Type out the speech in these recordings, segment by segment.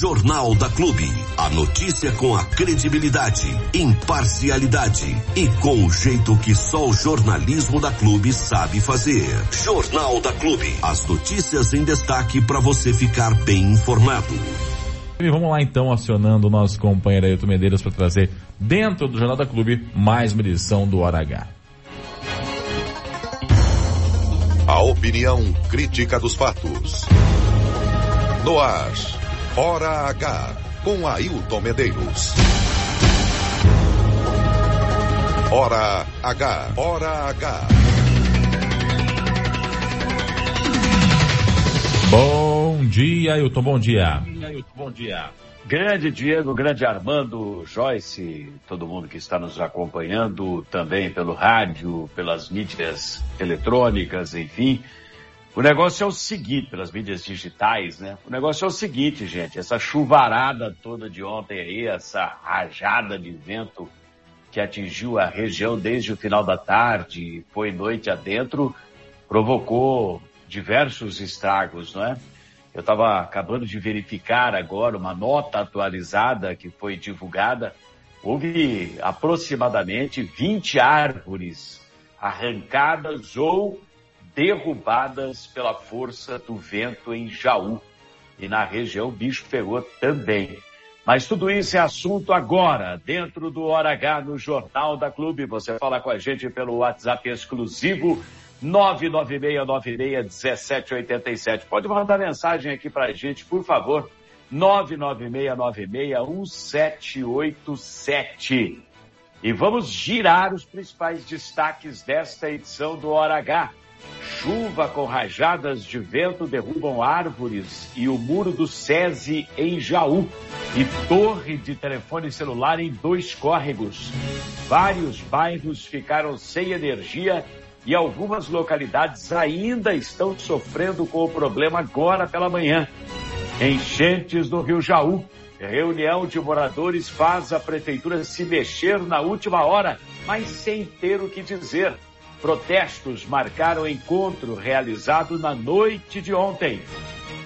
Jornal da Clube. A notícia com a credibilidade, imparcialidade e com o jeito que só o jornalismo da Clube sabe fazer. Jornal da Clube. As notícias em destaque para você ficar bem informado. E vamos lá então, acionando o nosso companheiro Ailton Medeiros para trazer dentro do Jornal da Clube mais uma edição do Hora H. A opinião crítica dos fatos. No ar, Hora H, com Ailton Medeiros. Hora H, Hora H. Bom dia, Ailton, bom dia. Bom dia. Grande Diego, grande Armando, Joyce, todo mundo que está nos acompanhando também pelo rádio, pelas mídias eletrônicas, enfim. O negócio é o seguinte, pelas mídias digitais, né? O negócio é o seguinte, gente, essa chuvarada toda de ontem aí, essa rajada de vento que atingiu a região desde o final da tarde, foi noite adentro, provocou diversos estragos, não é? Eu estava acabando de verificar agora uma nota atualizada que foi divulgada. Houve aproximadamente 20 árvores arrancadas ou derrubadas pela força do vento em Jaú. E na região bicho pegou também. Mas tudo isso é assunto agora, dentro do Hora H no Jornal da Clube. Você fala com a gente pelo WhatsApp exclusivo 996961787. Pode mandar mensagem aqui pra gente, por favor. 996961787. E vamos girar os principais destaques desta edição do Hora H. Chuva com rajadas de vento derrubam árvores e o muro do SESI em Jaú. E torre de telefone celular em dois córregos. Vários bairros ficaram sem energia e algumas localidades ainda estão sofrendo com o problema agora pela manhã. Enchentes no Rio Jaú. Reunião de moradores faz a prefeitura se mexer na última hora, mas sem ter o que dizer. Protestos marcaram encontro realizado na noite de ontem.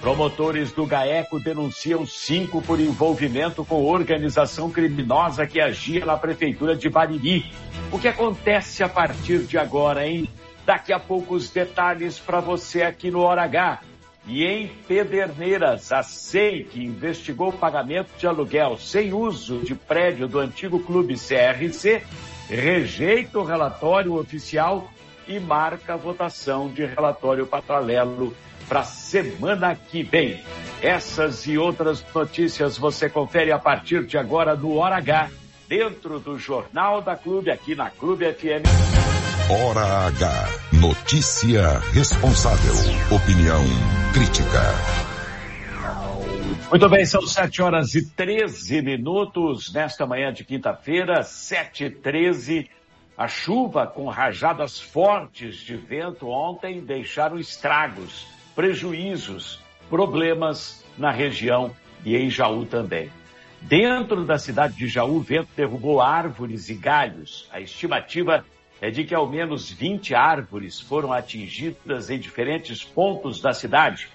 Promotores do GAECO denunciam cinco por envolvimento com organização criminosa que agia na prefeitura de Bariri. O que acontece a partir de agora, hein? Daqui a pouco os detalhes para você aqui no Hora H. E em Pederneiras, a SEI, que investigou pagamento de aluguel sem uso de prédio do antigo clube CRC, rejeita o relatório oficial e marca a votação de relatório paralelo para semana que vem. Essas e outras notícias você confere a partir de agora no Hora H, dentro do Jornal da Clube, aqui na Clube FM. Hora H. Notícia responsável. Opinião crítica. Muito bem, são 7 horas e 13 minutos nesta manhã de quinta-feira, 7 e 13. A chuva com rajadas fortes de vento ontem deixaram estragos, prejuízos, problemas na região e em Jaú também. Dentro da cidade de Jaú, o vento derrubou árvores e galhos. A estimativa é de que ao menos 20 árvores foram atingidas em diferentes pontos da cidade.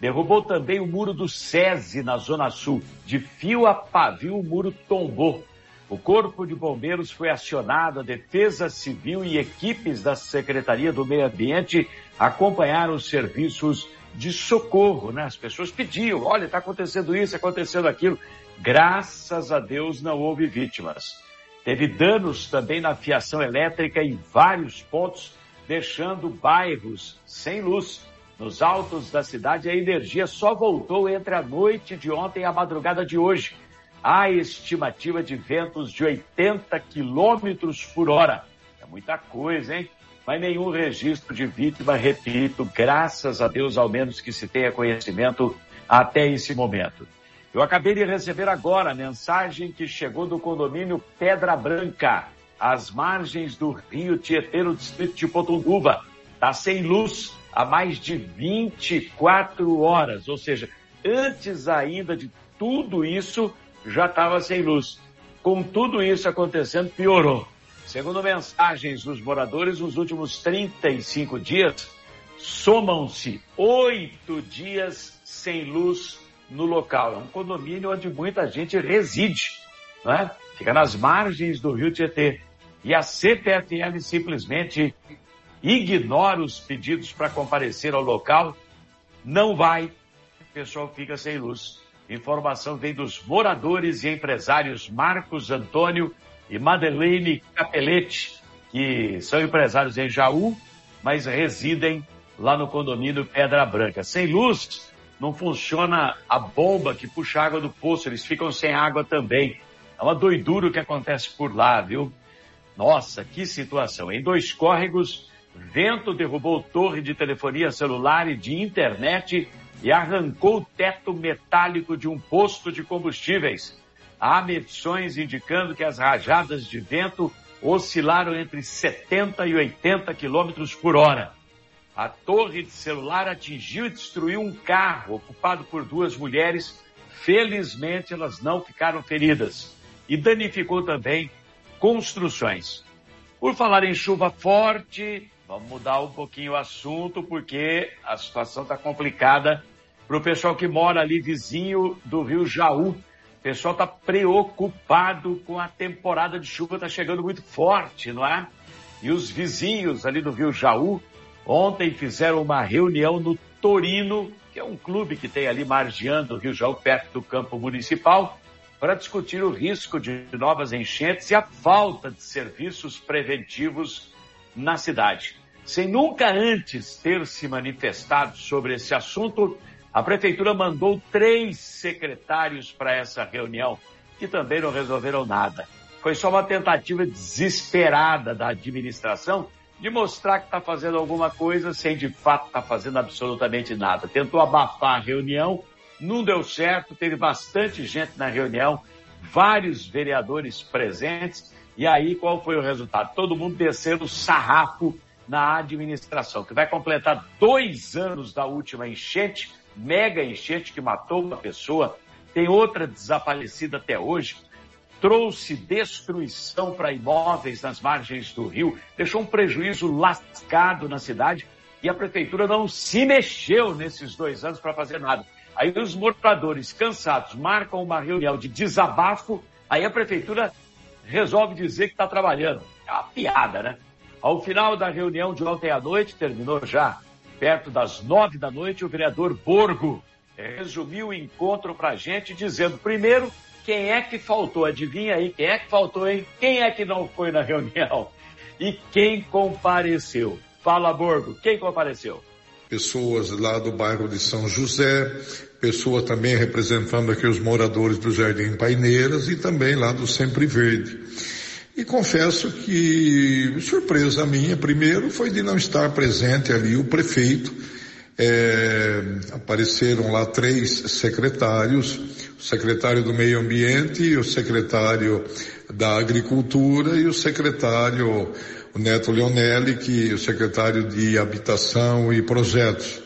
Derrubou também o muro do SESI na Zona Sul. De fio a pavio, o muro tombou. O Corpo de Bombeiros foi acionado, a Defesa Civil e equipes da Secretaria do Meio Ambiente acompanharam os serviços de socorro, né? As pessoas pediam, olha, está acontecendo isso, acontecendo aquilo. Graças a Deus não houve vítimas. Teve danos também na fiação elétrica em vários pontos, deixando bairros sem luz. Nos altos da cidade, a energia só voltou entre a noite de ontem e a madrugada de hoje. Há estimativa de ventos de 80 quilômetros por hora. É muita coisa, hein? Mas nenhum registro de vítima, repito, graças a Deus, ao menos que se tenha conhecimento até esse momento. Eu acabei de receber agora a mensagem que chegou do condomínio Pedra Branca, às margens do rio Tietê, no distrito de Potunduva. Está sem luz há mais de 24 horas, ou seja, antes ainda de tudo isso, já estava sem luz. Com tudo isso acontecendo, piorou. Segundo mensagens dos moradores, nos últimos 35 dias, somam-se oito dias sem luz no local. É um condomínio onde muita gente reside, né? Fica nas margens do Rio Tietê. E a CPFL simplesmente ignora os pedidos para comparecer ao local, não vai, o pessoal fica sem luz. Informação vem dos moradores e empresários Marcos Antônio e Madeleine Capelete, que são empresários em Jaú, mas residem lá no condomínio Pedra Branca. Sem luz, não funciona a bomba que puxa água do poço, eles ficam sem água também. É uma doidura o que acontece por lá, viu? Nossa, que situação. Em dois córregos, vento derrubou torre de telefonia celular e de internet e arrancou o teto metálico de um posto de combustíveis. Há medições indicando que as rajadas de vento oscilaram entre 70 e 80 quilômetros por hora. A torre de celular atingiu e destruiu um carro ocupado por duas mulheres. Felizmente, elas não ficaram feridas. E danificou também construções. Por falar em chuva forte, vamos mudar um pouquinho o assunto, porque a situação está complicada para o pessoal que mora ali vizinho do Rio Jaú. O pessoal está preocupado com a temporada de chuva, está chegando muito forte, não é? E os vizinhos ali do Rio Jaú Ontem fizeram uma reunião no Torino, que é um clube que tem ali margeando o Rio Jaú, perto do campo municipal, para discutir o risco de novas enchentes e a falta de serviços preventivos na cidade. Sem nunca antes ter se manifestado sobre esse assunto, a prefeitura mandou três secretários para essa reunião, que também não resolveram nada. Foi só uma tentativa desesperada da administração de mostrar que está fazendo alguma coisa sem de fato estar tá fazendo absolutamente nada. Tentou abafar a reunião, não deu certo, teve bastante gente na reunião, vários vereadores presentes, e aí qual foi o resultado? Todo mundo descendo o sarrafo na administração, que vai completar dois anos da última enchente, mega enchente que matou uma pessoa, tem outra desaparecida até hoje, trouxe destruição para imóveis nas margens do rio, deixou um prejuízo lascado na cidade e a prefeitura não se mexeu nesses dois anos para fazer nada. Aí os moradores cansados marcam uma reunião de desabafo, aí a prefeitura resolve dizer que está trabalhando. É uma piada, né? Ao final da reunião de ontem à noite, terminou já perto das nove da noite, o vereador Borgo resumiu o encontro para a gente, dizendo, primeiro, quem é que faltou? Adivinha aí, quem é que faltou, hein? Quem é que não foi na reunião? E quem compareceu? Fala, Borgo, quem compareceu? Pessoas lá do bairro de São José, pessoa também representando aqui os moradores do Jardim Paineiras e também lá do Sempre Verde. E confesso que surpresa minha, primeiro, foi de não estar presente ali o prefeito. É, apareceram lá três secretários, o secretário do Meio Ambiente, o secretário da Agricultura e o secretário o Neto Leonelli, que é o secretário de Habitação e Projetos.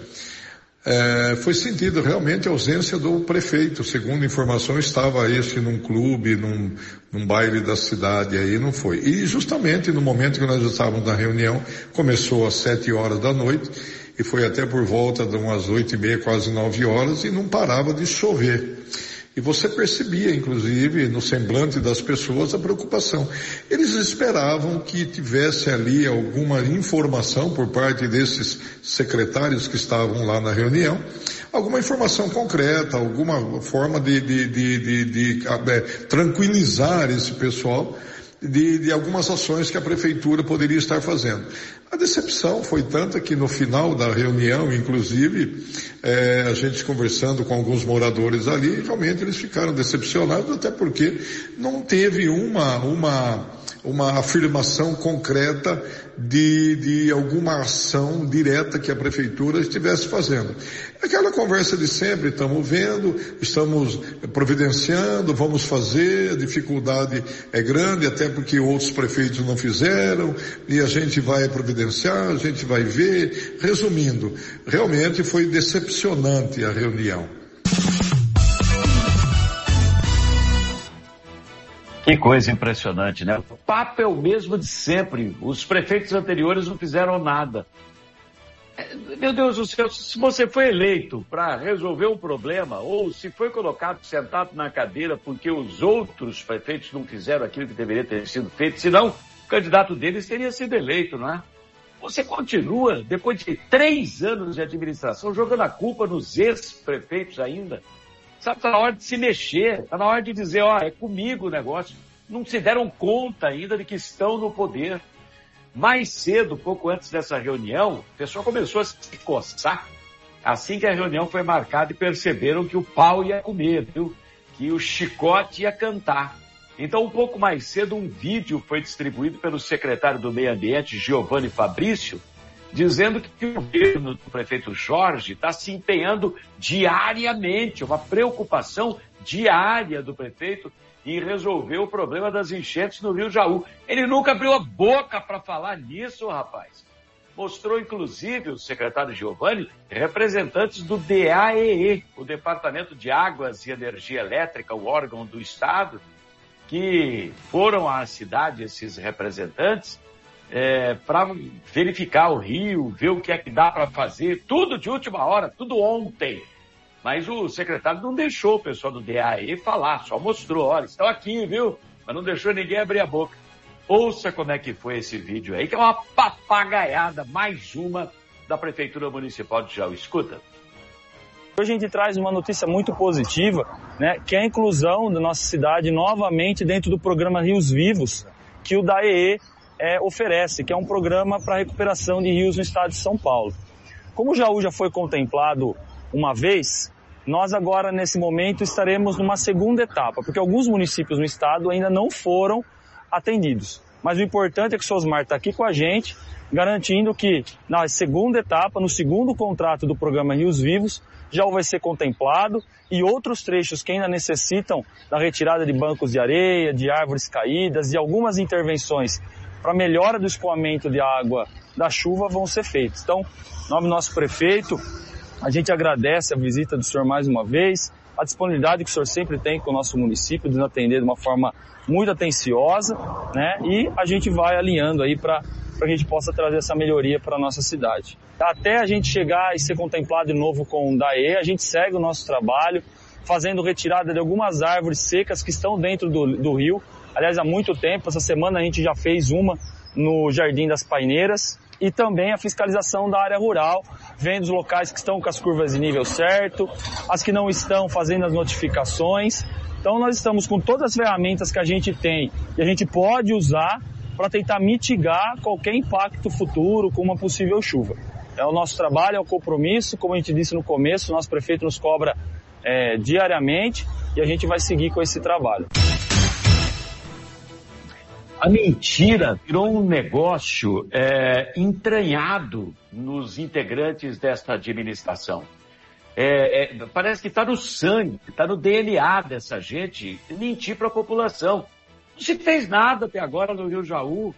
É, foi sentido realmente a ausência do prefeito. Segundo informação, estava esse num clube, num, num baile da cidade aí, não foi. E justamente no momento que nós estávamos na reunião, começou às sete horas da noite e foi até por volta de umas oito e meia, quase nove horas, e não parava de chover. E você percebia, inclusive, no semblante das pessoas a preocupação. Eles esperavam que tivesse ali alguma informação por parte desses secretários que estavam lá na reunião, alguma informação concreta, alguma forma de, de, de, de, é, tranquilizar esse pessoal de, de algumas ações que a prefeitura poderia estar fazendo. A decepção foi tanta que no final da reunião, inclusive, é, a gente conversando com alguns moradores ali, realmente eles ficaram decepcionados, até porque não teve uma, uma, uma afirmação concreta de, de alguma ação direta que a prefeitura estivesse fazendo. Aquela conversa de sempre, estamos vendo, estamos providenciando, vamos fazer, a dificuldade é grande, até porque outros prefeitos não fizeram, e a gente vai providenciar, a gente vai ver. Resumindo, realmente foi decepcionante a reunião. Que coisa impressionante, né? O papo é o mesmo de sempre. Os prefeitos anteriores não fizeram nada. É, meu Deus do céu, se você foi eleito para resolver um problema, ou se foi colocado sentado na cadeira porque os outros prefeitos não fizeram aquilo que deveria ter sido feito, senão o candidato deles teria sido eleito, não é? Você continua, depois de três anos de administração, jogando a culpa nos ex-prefeitos ainda. Sabe, está na hora de se mexer, está na hora de dizer, ó, é comigo o negócio. Não se deram conta ainda de que estão no poder. Mais cedo, pouco antes dessa reunião, o pessoal começou a se coçar. Assim que a reunião foi marcada e perceberam que o pau ia comer, viu? Que o chicote ia cantar. Então, um pouco mais cedo, um vídeo foi distribuído pelo secretário do Meio Ambiente, Giovanni Fabrício, dizendo que o governo do prefeito Jorge está se empenhando diariamente, uma preocupação diária do prefeito em resolver o problema das enchentes no Rio Jaú. Ele nunca abriu a boca para falar nisso, rapaz. Mostrou, inclusive, o secretário Giovanni, representantes do DAEE, o Departamento de Águas e Energia Elétrica, o órgão do Estado, que foram à cidade, esses representantes, é, para verificar o rio, ver o que é que dá para fazer, tudo de última hora, tudo ontem. Mas o secretário não deixou o pessoal do DAE falar, só mostrou, olha, estão aqui, viu? Mas não deixou ninguém abrir a boca. Ouça como é que foi esse vídeo aí, que é uma papagaiada, mais uma da Prefeitura Municipal de Jaú. Escuta. Hoje a gente traz uma notícia muito positiva, né, que é a inclusão da nossa cidade novamente dentro do programa Rios Vivos, que o DAEE é, oferece, que é um programa para recuperação de rios no estado de São Paulo. Como o Jaú já foi contemplado uma vez, nós agora nesse momento estaremos numa segunda etapa, porque alguns municípios no estado ainda não foram atendidos. Mas o importante é que o Sosmar está aqui com a gente, garantindo que na segunda etapa, no segundo contrato do programa Rios Vivos, já vai ser contemplado e outros trechos que ainda necessitam da retirada de bancos de areia, de árvores caídas e algumas intervenções para melhora do escoamento de água da chuva vão ser feitos. Então, nome nosso prefeito, a gente agradece a visita do senhor mais uma vez, a disponibilidade que o senhor sempre tem com o nosso município de nos atender de uma forma muito atenciosa, né? E a gente vai alinhando aí para que a gente possa trazer essa melhoria para a nossa cidade. Até a gente chegar e ser contemplado de novo com o DAE, a gente segue o nosso trabalho, fazendo retirada de algumas árvores secas que estão dentro do, do rio. Aliás, há muito tempo, essa semana a gente já fez uma no Jardim das Paineiras, e também a fiscalização da área rural, vendo os locais que estão com as curvas de nível certo, as que não estão fazendo as notificações. Então nós estamos com todas as ferramentas que a gente tem e a gente pode usar para tentar mitigar qualquer impacto futuro com uma possível chuva. É o nosso trabalho, é o compromisso, como a gente disse no começo, o nosso prefeito nos cobra é, diariamente e a gente vai seguir com esse trabalho a mentira virou um negócio é, entranhado nos integrantes desta administração. É, é, parece que está no sangue, está no DNA dessa gente mentir para a população. Não se fez nada até agora no Rio Jaú.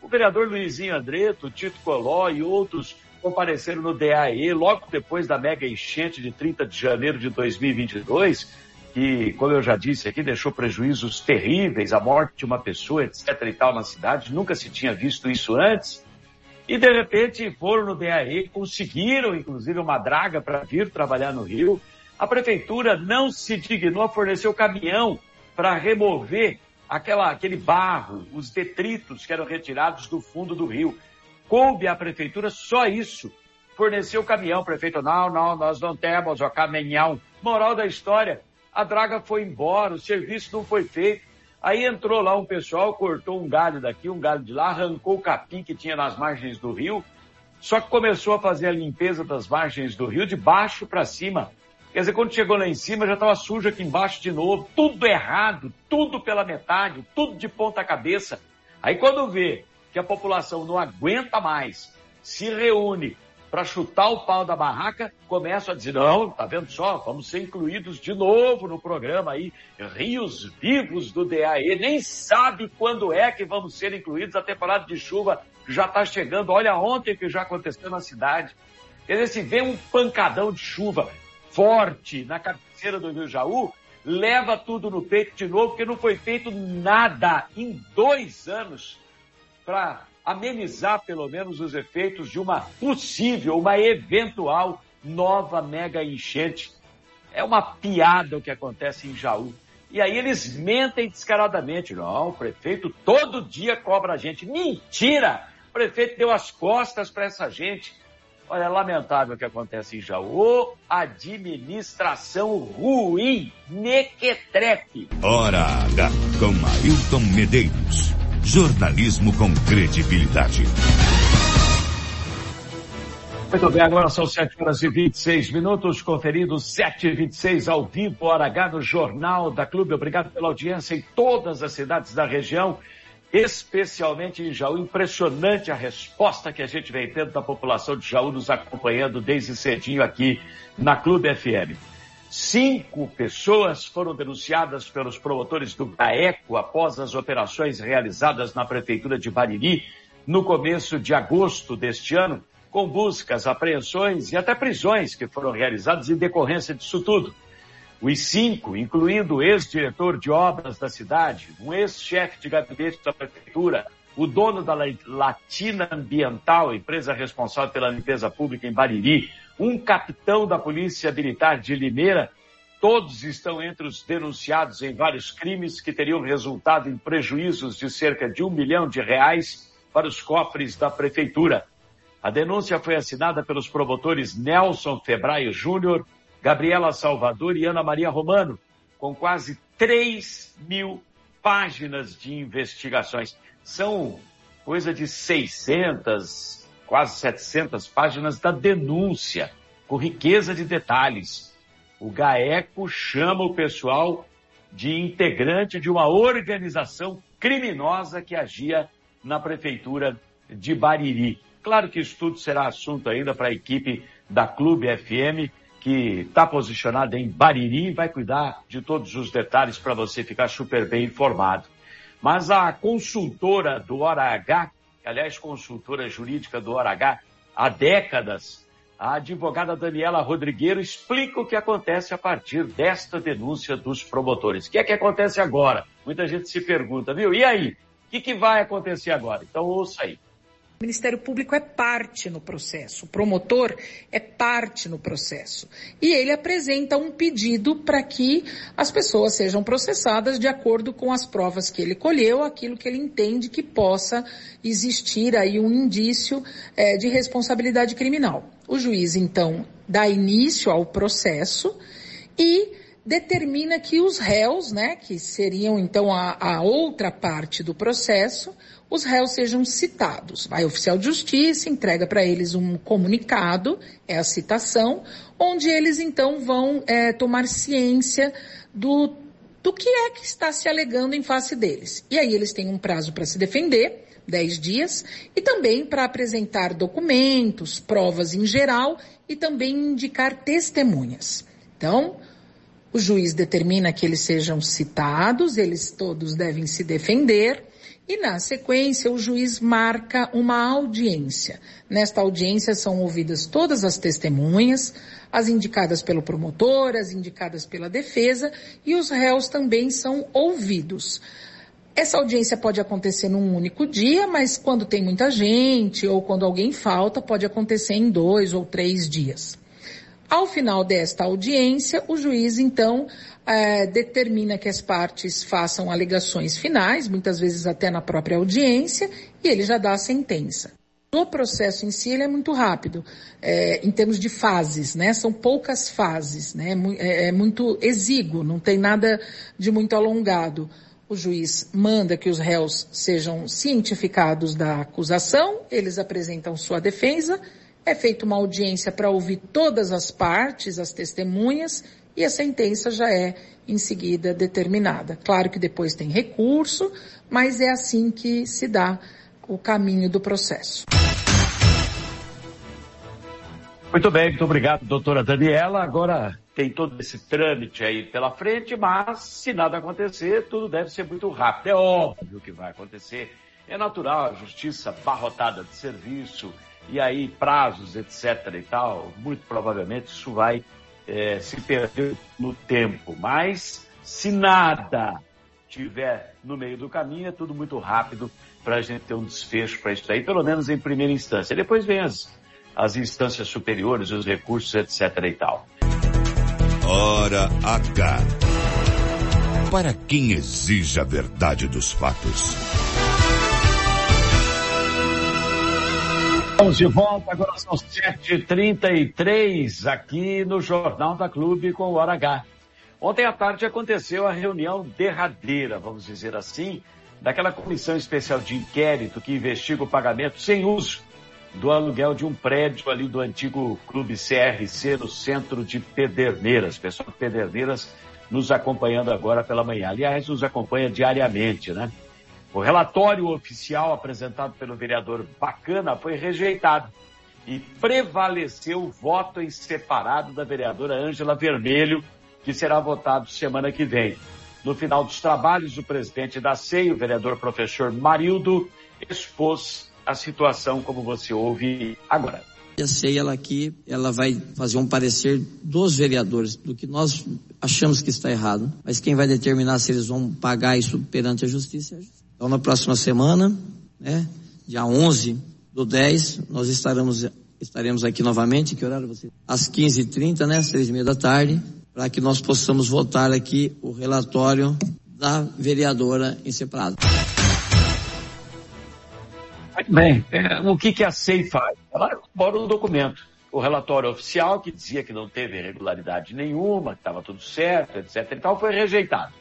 O vereador Luizinho Andreto, Tito Coló e outros compareceram no DAE logo depois da mega enchente de 30 de janeiro de 2022 que, como eu já disse aqui, deixou prejuízos terríveis, a morte de uma pessoa, etc. e tal na cidade, nunca se tinha visto isso antes. E de repente foram no DAE, conseguiram inclusive uma draga para vir trabalhar no Rio. A prefeitura não se dignou a fornecer o caminhão para remover aquela, aquele barro, os detritos que eram retirados do fundo do rio. Coube à prefeitura só isso. Forneceu o caminhão, prefeito, não, não, nós não temos o caminhão. Moral da história, a draga foi embora, o serviço não foi feito. Aí entrou lá um pessoal, cortou um galho daqui, um galho de lá, arrancou o capim que tinha nas margens do rio, só que começou a fazer a limpeza das margens do rio de baixo para cima. Quer dizer, quando chegou lá em cima já estava sujo aqui embaixo de novo, tudo errado, tudo pela metade, tudo de ponta cabeça. Aí quando vê que a população não aguenta mais, se reúne, para chutar o pau da barraca, começam a dizer, não, tá vendo só, vamos ser incluídos de novo no programa aí, Rios Vivos do DAE, nem sabe quando é que vamos ser incluídos, a temporada de chuva já está chegando, olha ontem que já aconteceu na cidade. Quer dizer, se vê um pancadão de chuva forte na cabeceira do Rio Jaú, leva tudo no peito de novo, porque não foi feito nada em dois anos para amenizar pelo menos os efeitos de uma possível, uma eventual nova mega enchente. É uma piada o que acontece em Jaú. E aí eles mentem descaradamente. Não, o prefeito todo dia cobra a gente. Mentira! O prefeito deu as costas para essa gente. Olha, é lamentável o que acontece em Jaú. Administração ruim, mequetrefe. Hora H, com Ailton Medeiros. Jornalismo com credibilidade. Muito bem, agora são 7 horas e 26 minutos, conferidos 7 e 26 ao vivo, hora H no Jornal da Clube. Obrigado pela audiência em todas as cidades da região, especialmente em Jaú. Impressionante a resposta que a gente vem tendo da população de Jaú nos acompanhando desde cedinho aqui na Clube FM. Cinco pessoas foram denunciadas pelos promotores do GAECO após as operações realizadas na Prefeitura de Bariri no começo de agosto deste ano, com buscas, apreensões e até prisões que foram realizadas em decorrência disso tudo. Os cinco, incluindo o ex-diretor de obras da cidade, um ex-chefe de gabinete da prefeitura, o dono da Latina Ambiental, empresa responsável pela limpeza pública em Bariri, um capitão da Polícia Militar de Limeira, todos estão entre os denunciados em vários crimes que teriam resultado em prejuízos de cerca de um milhão de reais para os cofres da prefeitura. A denúncia foi assinada pelos promotores Nelson Febraio Júnior, Gabriela Salvador e Ana Maria Romano, com quase 3 mil páginas de investigações. São coisa de 600, quase 700 páginas da denúncia, com riqueza de detalhes. O GAECO chama o pessoal de integrante de uma organização criminosa que agia na prefeitura de Bariri. Claro que isso tudo será assunto ainda para a equipe da Clube FM, que está posicionada em Bariri e vai cuidar de todos os detalhes para você ficar super bem informado. Mas a consultora do Hora H aliás, consultora jurídica do ORH há décadas, a advogada Daniela Rodrigueiro explica o que acontece a partir desta denúncia dos promotores. O que é que acontece agora? Muita gente se pergunta, viu? E aí? O que, que vai acontecer agora? Então ouça aí. O Ministério Público é parte no processo, o promotor é parte no processo. E ele apresenta um pedido para que as pessoas sejam processadas de acordo com as provas que ele colheu, aquilo que ele entende que possa existir aí um indício é, de responsabilidade criminal. O juiz, então, dá início ao processo e determina que os réus, né, que seriam então a, a outra parte do processo, os réus sejam citados. Vai o oficial de justiça, entrega para eles um comunicado, é a citação, onde eles então vão é, tomar ciência do, do que é que está se alegando em face deles. E aí eles têm um prazo para se defender, 10 dias, e também para apresentar documentos, provas em geral e também indicar testemunhas. Então, o juiz determina que eles sejam citados, eles todos devem se defender, e na sequência, o juiz marca uma audiência. Nesta audiência são ouvidas todas as testemunhas, as indicadas pelo promotor, as indicadas pela defesa, e os réus também são ouvidos. Essa audiência pode acontecer num único dia, mas quando tem muita gente ou quando alguém falta, pode acontecer em dois ou três dias. Ao final desta audiência, o juiz, então, é, determina que as partes façam alegações finais, muitas vezes até na própria audiência, e ele já dá a sentença. O processo em si ele é muito rápido, é, em termos de fases, né? São poucas fases, né? É, é muito exíguo, não tem nada de muito alongado. O juiz manda que os réus sejam cientificados da acusação, eles apresentam sua defesa, é feita uma audiência para ouvir todas as partes, as testemunhas, e a sentença já é em seguida determinada. Claro que depois tem recurso, mas é assim que se dá o caminho do processo. Muito bem, muito obrigado, doutora Daniela. Agora tem todo esse trâmite aí pela frente, mas se nada acontecer, tudo deve ser muito rápido. É óbvio que vai acontecer. É natural, a justiça barrotada de serviço, e aí prazos, etc e tal, muito provavelmente isso vai é, se perder no tempo. Mas se nada tiver no meio do caminho, é tudo muito rápido para a gente ter um desfecho para isso aí, pelo menos em primeira instância. Depois vem as, as instâncias superiores, os recursos, etc. e tal. Hora H. Para quem exige a verdade dos fatos. Estamos de volta, agora são 7h33 aqui no Jornal da Clube com o Hora H. Ontem à tarde aconteceu a reunião derradeira, vamos dizer assim, daquela comissão especial de inquérito que investiga o pagamento sem uso do aluguel de um prédio ali do antigo Clube CRC no centro de Pederneiras. Pessoal de Pederneiras nos acompanhando agora pela manhã. Aliás, nos acompanha diariamente, né? O relatório oficial apresentado pelo vereador Bacana foi rejeitado e prevaleceu o voto em separado da vereadora Ângela Vermelho, que será votado semana que vem. No final dos trabalhos, o presidente da SEI, o vereador professor Marildo, expôs a situação como você ouve agora. A SEI, ela aqui, ela vai fazer um parecer dos vereadores, do que nós achamos que está errado, mas quem vai determinar se eles vão pagar isso perante a justiça é a justiça. Então, na próxima semana, né, dia 11 do 10, nós estaremos, estaremos aqui novamente, que horário você? Às 15h30, né, e meia da tarde, para que nós possamos votar aqui o relatório da vereadora em separado. Bem. É, o que, que a SEI faz? Ela elabora um documento. O relatório oficial, que dizia que não teve irregularidade nenhuma, que estava tudo certo, etc. e tal, foi rejeitado.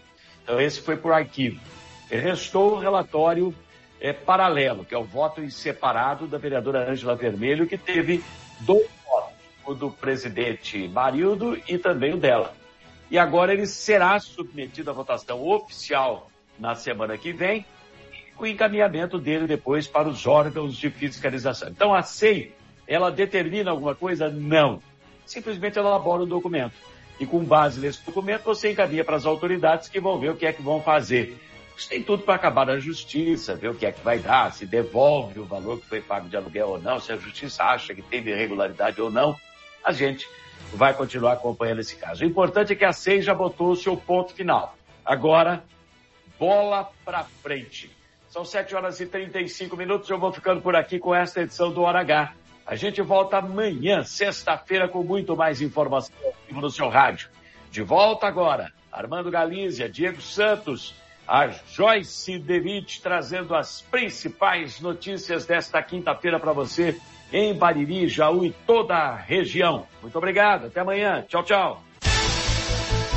Então, esse foi por arquivo. Restou o relatório é, paralelo, que é o voto em separado da vereadora Ângela Vermelho, que teve dois votos, o do presidente Marildo e também o dela. E agora ele será submetido à votação oficial na semana que vem, com o encaminhamento dele depois para os órgãos de fiscalização. Então a SEI, ela determina alguma coisa? Não. Simplesmente ela elabora um documento. E com base nesse documento, você encaminha para as autoridades que vão ver o que é que vão fazer. Isso tem tudo para acabar na justiça, ver o que é que vai dar, se devolve o valor que foi pago de aluguel ou não, se a justiça acha que teve irregularidade ou não. A gente vai continuar acompanhando esse caso. O importante é que a SEI já botou o seu ponto final. Agora, bola para frente. São 7 horas e 35 minutos. Eu vou ficando por aqui com esta edição do Hora H. A gente volta amanhã, sexta-feira, com muito mais informação no seu rádio. De volta agora, Armando Galícia, Diego Santos, a Joyce Devitt trazendo as principais notícias desta quinta-feira para você em Bariri, Jaú e toda a região. Muito obrigado, até amanhã. Tchau, tchau.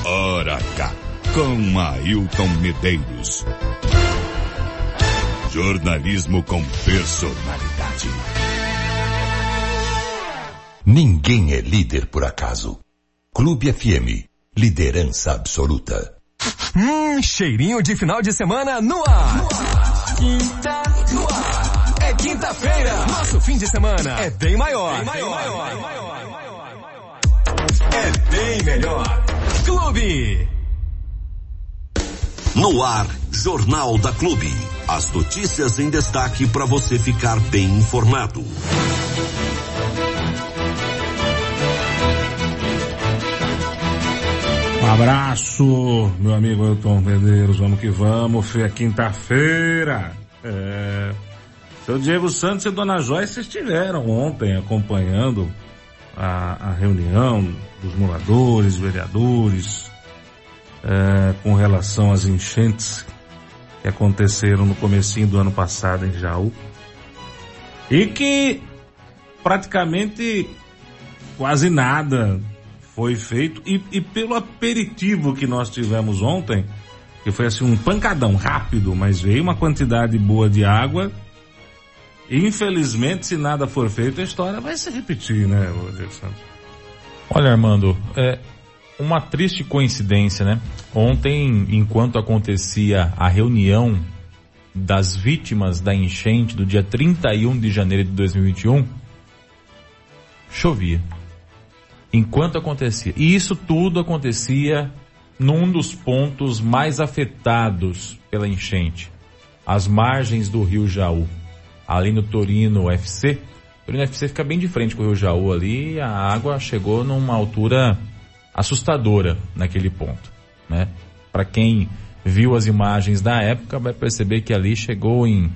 Hora H, com Ailton Medeiros. Jornalismo com personalidade. Ninguém é líder por acaso. Clube FM, liderança absoluta. Hum, cheirinho de final de semana no ar. Quinta no ar. É quinta-feira. Nosso fim de semana é bem maior. Bem maior. Bem maior. Maior. É bem melhor. Clube. No ar, Jornal da Clube. As notícias em destaque para você ficar bem informado. Um abraço, meu amigo Elton Medeiros. Vamos que vamos. É quinta-feira. É... Seu Diego Santos e Dona Joyce estiveram ontem acompanhando a, a reunião dos moradores, vereadores, é, com relação às enchentes que aconteceram no comecinho do ano passado em Jaú. E que praticamente quase nada foi feito e, e, pelo aperitivo que nós tivemos ontem, que foi assim um pancadão rápido, mas veio uma quantidade boa de água. Infelizmente, se nada for feito, a história vai se repetir, né, Rodrigo Santos? Olha, Armando, é uma triste coincidência, né? Ontem, enquanto acontecia a reunião das vítimas da enchente do dia 31 de janeiro de 2021, chovia enquanto acontecia. E isso tudo acontecia num dos pontos mais afetados pela enchente, as margens do rio Jaú, ali no Torino FC. O Torino FC fica bem de frente com o rio Jaú ali, a água chegou numa altura assustadora naquele ponto, né? Para quem viu as imagens da época vai perceber que ali chegou em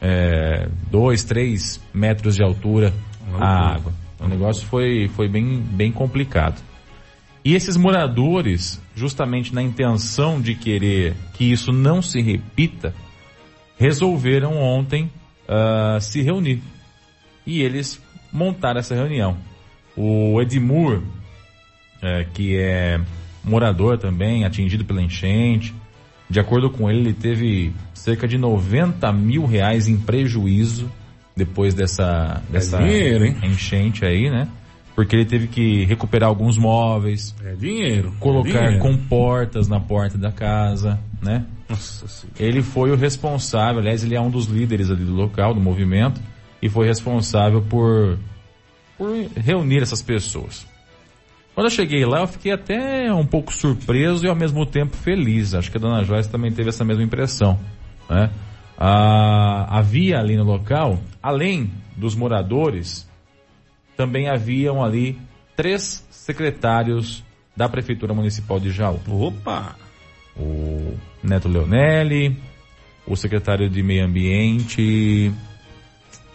é, dois, três metros de altura a água. O negócio foi, foi bem, bem complicado. E esses moradores, justamente na intenção de querer que isso não se repita, resolveram ontem uh, se reunir. E eles montaram essa reunião. O Edmur, é, que é morador também, atingido pela enchente, de acordo com ele, ele teve cerca de 90 mil reais em prejuízo depois dessa, dessa é dinheiro, enchente aí, né? Porque ele teve que recuperar alguns móveis. É dinheiro. Colocar é dinheiro. comportas na porta da casa, né? Nossa senhora. Ele foi o responsável, aliás, ele é um dos líderes ali do local, do movimento, e foi responsável por, por reunir essas pessoas. Quando eu cheguei lá, eu fiquei até um pouco surpreso e ao mesmo tempo feliz. Acho que a dona Joyce também teve essa mesma impressão. Né? Ah, havia ali no local, além dos moradores, também haviam ali três secretários da Prefeitura Municipal de Jaú. Opa! O Neto Leonelli, o secretário de Meio Ambiente,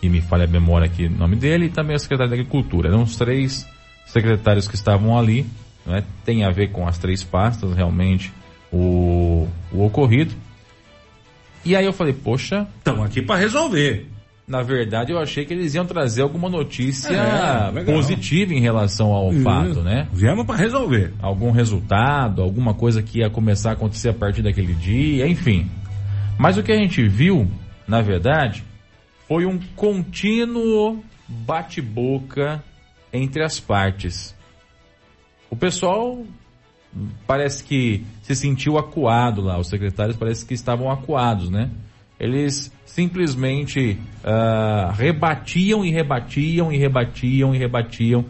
e me falha a memória aqui o nome dele, e também o secretário de Agricultura. Eram os três secretários que estavam ali, né? tem a ver com as três pastas, realmente, o, o ocorrido. E aí eu falei, poxa, Estamos aqui para resolver. na verdade eu achei que eles iam trazer alguma notícia É, positiva em relação ao fato, né? Viemos para resolver. algum resultado, alguma coisa que ia começar a acontecer a partir daquele dia, enfim. Mas o que a gente viu, na verdade, foi um contínuo bate-boca entre as partes. O pessoal parece que se sentiu acuado lá, os secretários parece que estavam acuados, né? Eles simplesmente ah, rebatiam e rebatiam e rebatiam e rebatiam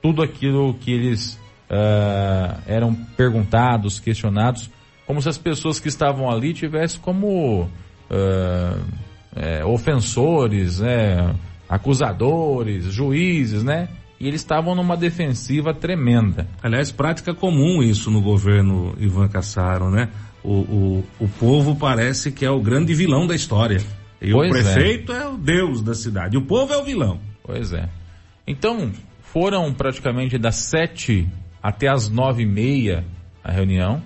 tudo aquilo que eles ah, eram perguntados, questionados, como se as pessoas que estavam ali tivessem como ah, é, ofensores, né, acusadores, juízes, né? E eles estavam numa defensiva tremenda. Aliás, prática comum isso no governo Ivan Cassaro, né? O, o, o povo parece que é o grande vilão da história. E Pois o é. prefeito é. o deus da cidade. O povo é o vilão. Pois é. Então, foram praticamente das sete até as nove e meia a reunião.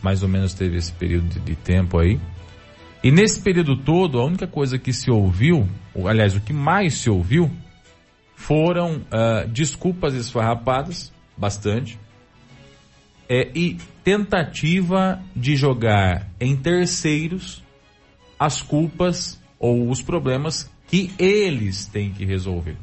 Mais ou menos teve esse período de, de tempo aí. E nesse período todo, a única coisa que se ouviu, ou, aliás, o que mais se ouviu, foram ah, desculpas esfarrapadas, bastante, é, e tentativa de jogar em terceiros as culpas ou os problemas que eles têm que resolver.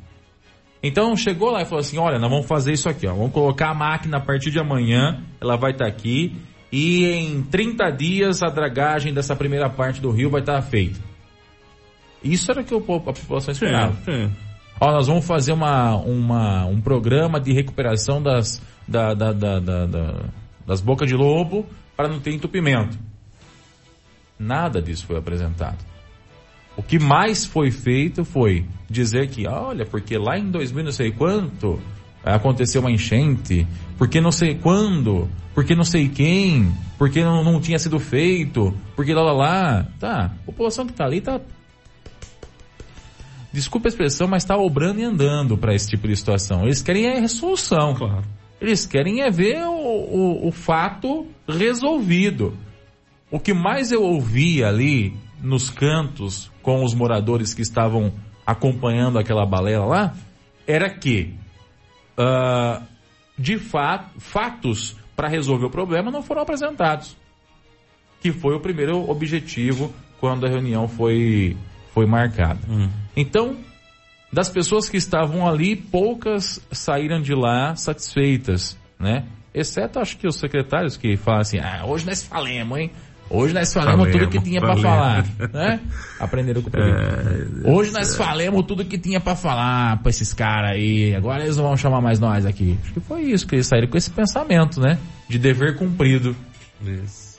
Então chegou lá e falou assim: olha, nós vamos fazer isso aqui, ó. Vamos colocar a máquina a partir de amanhã, ela vai estar aqui, e em 30 dias a dragagem dessa primeira parte do rio vai estar feita. Isso era o que o a população esperava. É, Ó, nós vamos fazer uma, uma, um programa de recuperação das, da, da, da, da- da- das bocas de lobo para não ter entupimento. Nada disso foi apresentado. O que mais foi feito foi dizer que, olha, porque lá em 2000 não sei quanto aconteceu uma enchente, porque não sei quando, porque não sei quem, porque não, não tinha sido feito, porque lá lá lá. Tá, a população que tá ali tá desculpa a expressão, mas está obrando e andando para esse tipo de situação. Eles querem é resolução. Claro. Eles querem é ver o, o, o fato resolvido. O que mais eu ouvi ali nos cantos com os moradores que estavam acompanhando aquela balela lá era que ah, de fato fatos para resolver o problema não foram apresentados que foi o primeiro objetivo quando a reunião foi foi marcada então das pessoas que estavam ali poucas saíram de lá satisfeitas né exceto acho que os secretários que falam assim ah hoje nós falemos hein Hoje nós falamos Falemos, tudo que tinha para falar, falemos. né? Aprenderam com o prefeito. Hoje nós falamos tudo que tinha para falar pra esses caras aí. Agora eles não vão chamar mais nós aqui. Acho que foi isso que eles saíram com esse pensamento, né? De dever cumprido.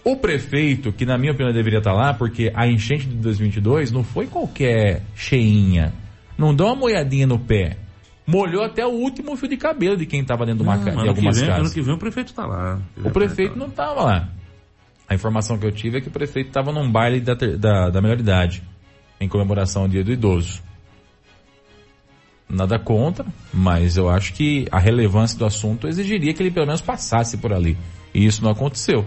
O prefeito, que na minha opinião deveria estar lá, porque a enchente de 2022 não foi qualquer cheinha. Não deu uma molhadinha no pé. Molhou até o último fio de cabelo de quem estava dentro de, uma, de ano, algumas vem, ano casas. que vem o prefeito tá lá. O prefeito não estava lá. A informação que eu tive é que o prefeito estava num baile da, da, da melhor idade, em comemoração ao dia do idoso. Nada contra, mas eu acho que a relevância do assunto exigiria que ele pelo menos passasse por ali. E isso não aconteceu.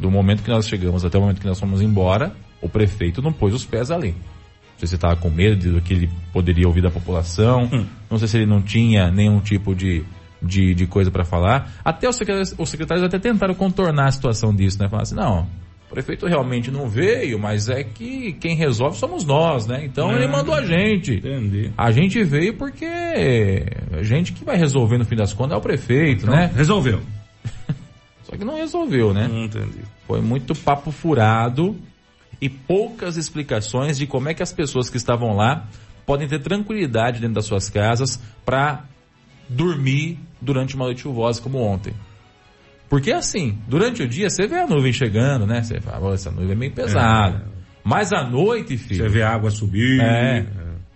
Do momento que nós chegamos até o momento que nós fomos embora, o prefeito não pôs os pés ali. Não sei se estava com medo do que ele poderia ouvir da população. Hum. Não sei se ele não tinha nenhum tipo de, de, de coisa para falar. Até os secretários, os secretários até tentaram contornar a situação disso, né? Falar assim, não, o prefeito realmente não veio, mas é que quem resolve somos nós, né? Então ele mandou a gente. Entendi. A gente veio porque a gente que vai resolver no fim das contas é o prefeito, então, né? Resolveu. Que não resolveu, né? Não entendi. Foi muito papo furado e poucas explicações de como é que as pessoas que estavam lá podem ter tranquilidade dentro das suas casas para dormir durante uma noite chuvosa como ontem. Porque assim, durante o dia você vê a nuvem chegando, né? Você fala, essa nuvem é meio pesada. É. Mas à noite, filho. Você vê a água subir. É. é.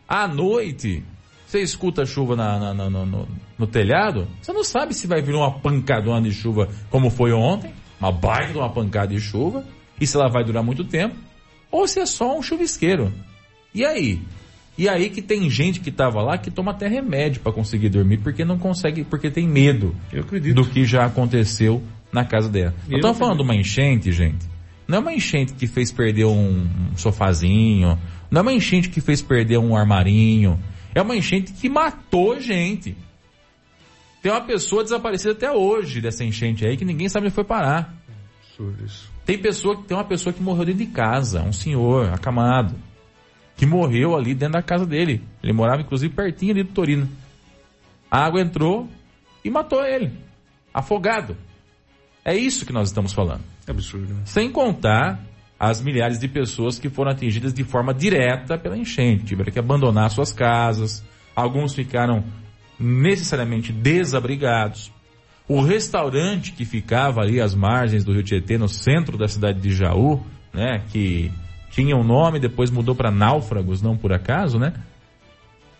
À noite, você escuta a chuva na, na, na, no, no, telhado, você não sabe se vai vir uma pancadona de chuva como foi ontem, uma baita de uma pancada de chuva, e se ela vai durar muito tempo, ou se é só um chuvisqueiro. E aí? E aí que tem gente que estava lá que toma até remédio para conseguir dormir porque não consegue, porque tem medo do que já aconteceu na casa dela. Eu estou falando de uma enchente, gente. Não é uma enchente que fez perder um sofazinho, não é uma enchente que fez perder um armarinho, é uma enchente que matou gente. Tem uma pessoa desaparecida até hoje dessa enchente aí que ninguém sabe onde foi parar. Tem pessoa, tem uma pessoa que morreu dentro de casa, um senhor acamado, que morreu ali dentro da casa dele. Ele morava inclusive pertinho ali do Torino. A água entrou e matou ele, afogado. É isso que nós estamos falando. É absurdo. Né? Sem contar as milhares de pessoas que foram atingidas de forma direta pela enchente, tiveram que abandonar suas casas, alguns ficaram necessariamente desabrigados. O restaurante que ficava ali às margens do Rio Tietê, no centro da cidade de Jaú, né, que tinha um nome, depois mudou para Náufragos, não por acaso, né?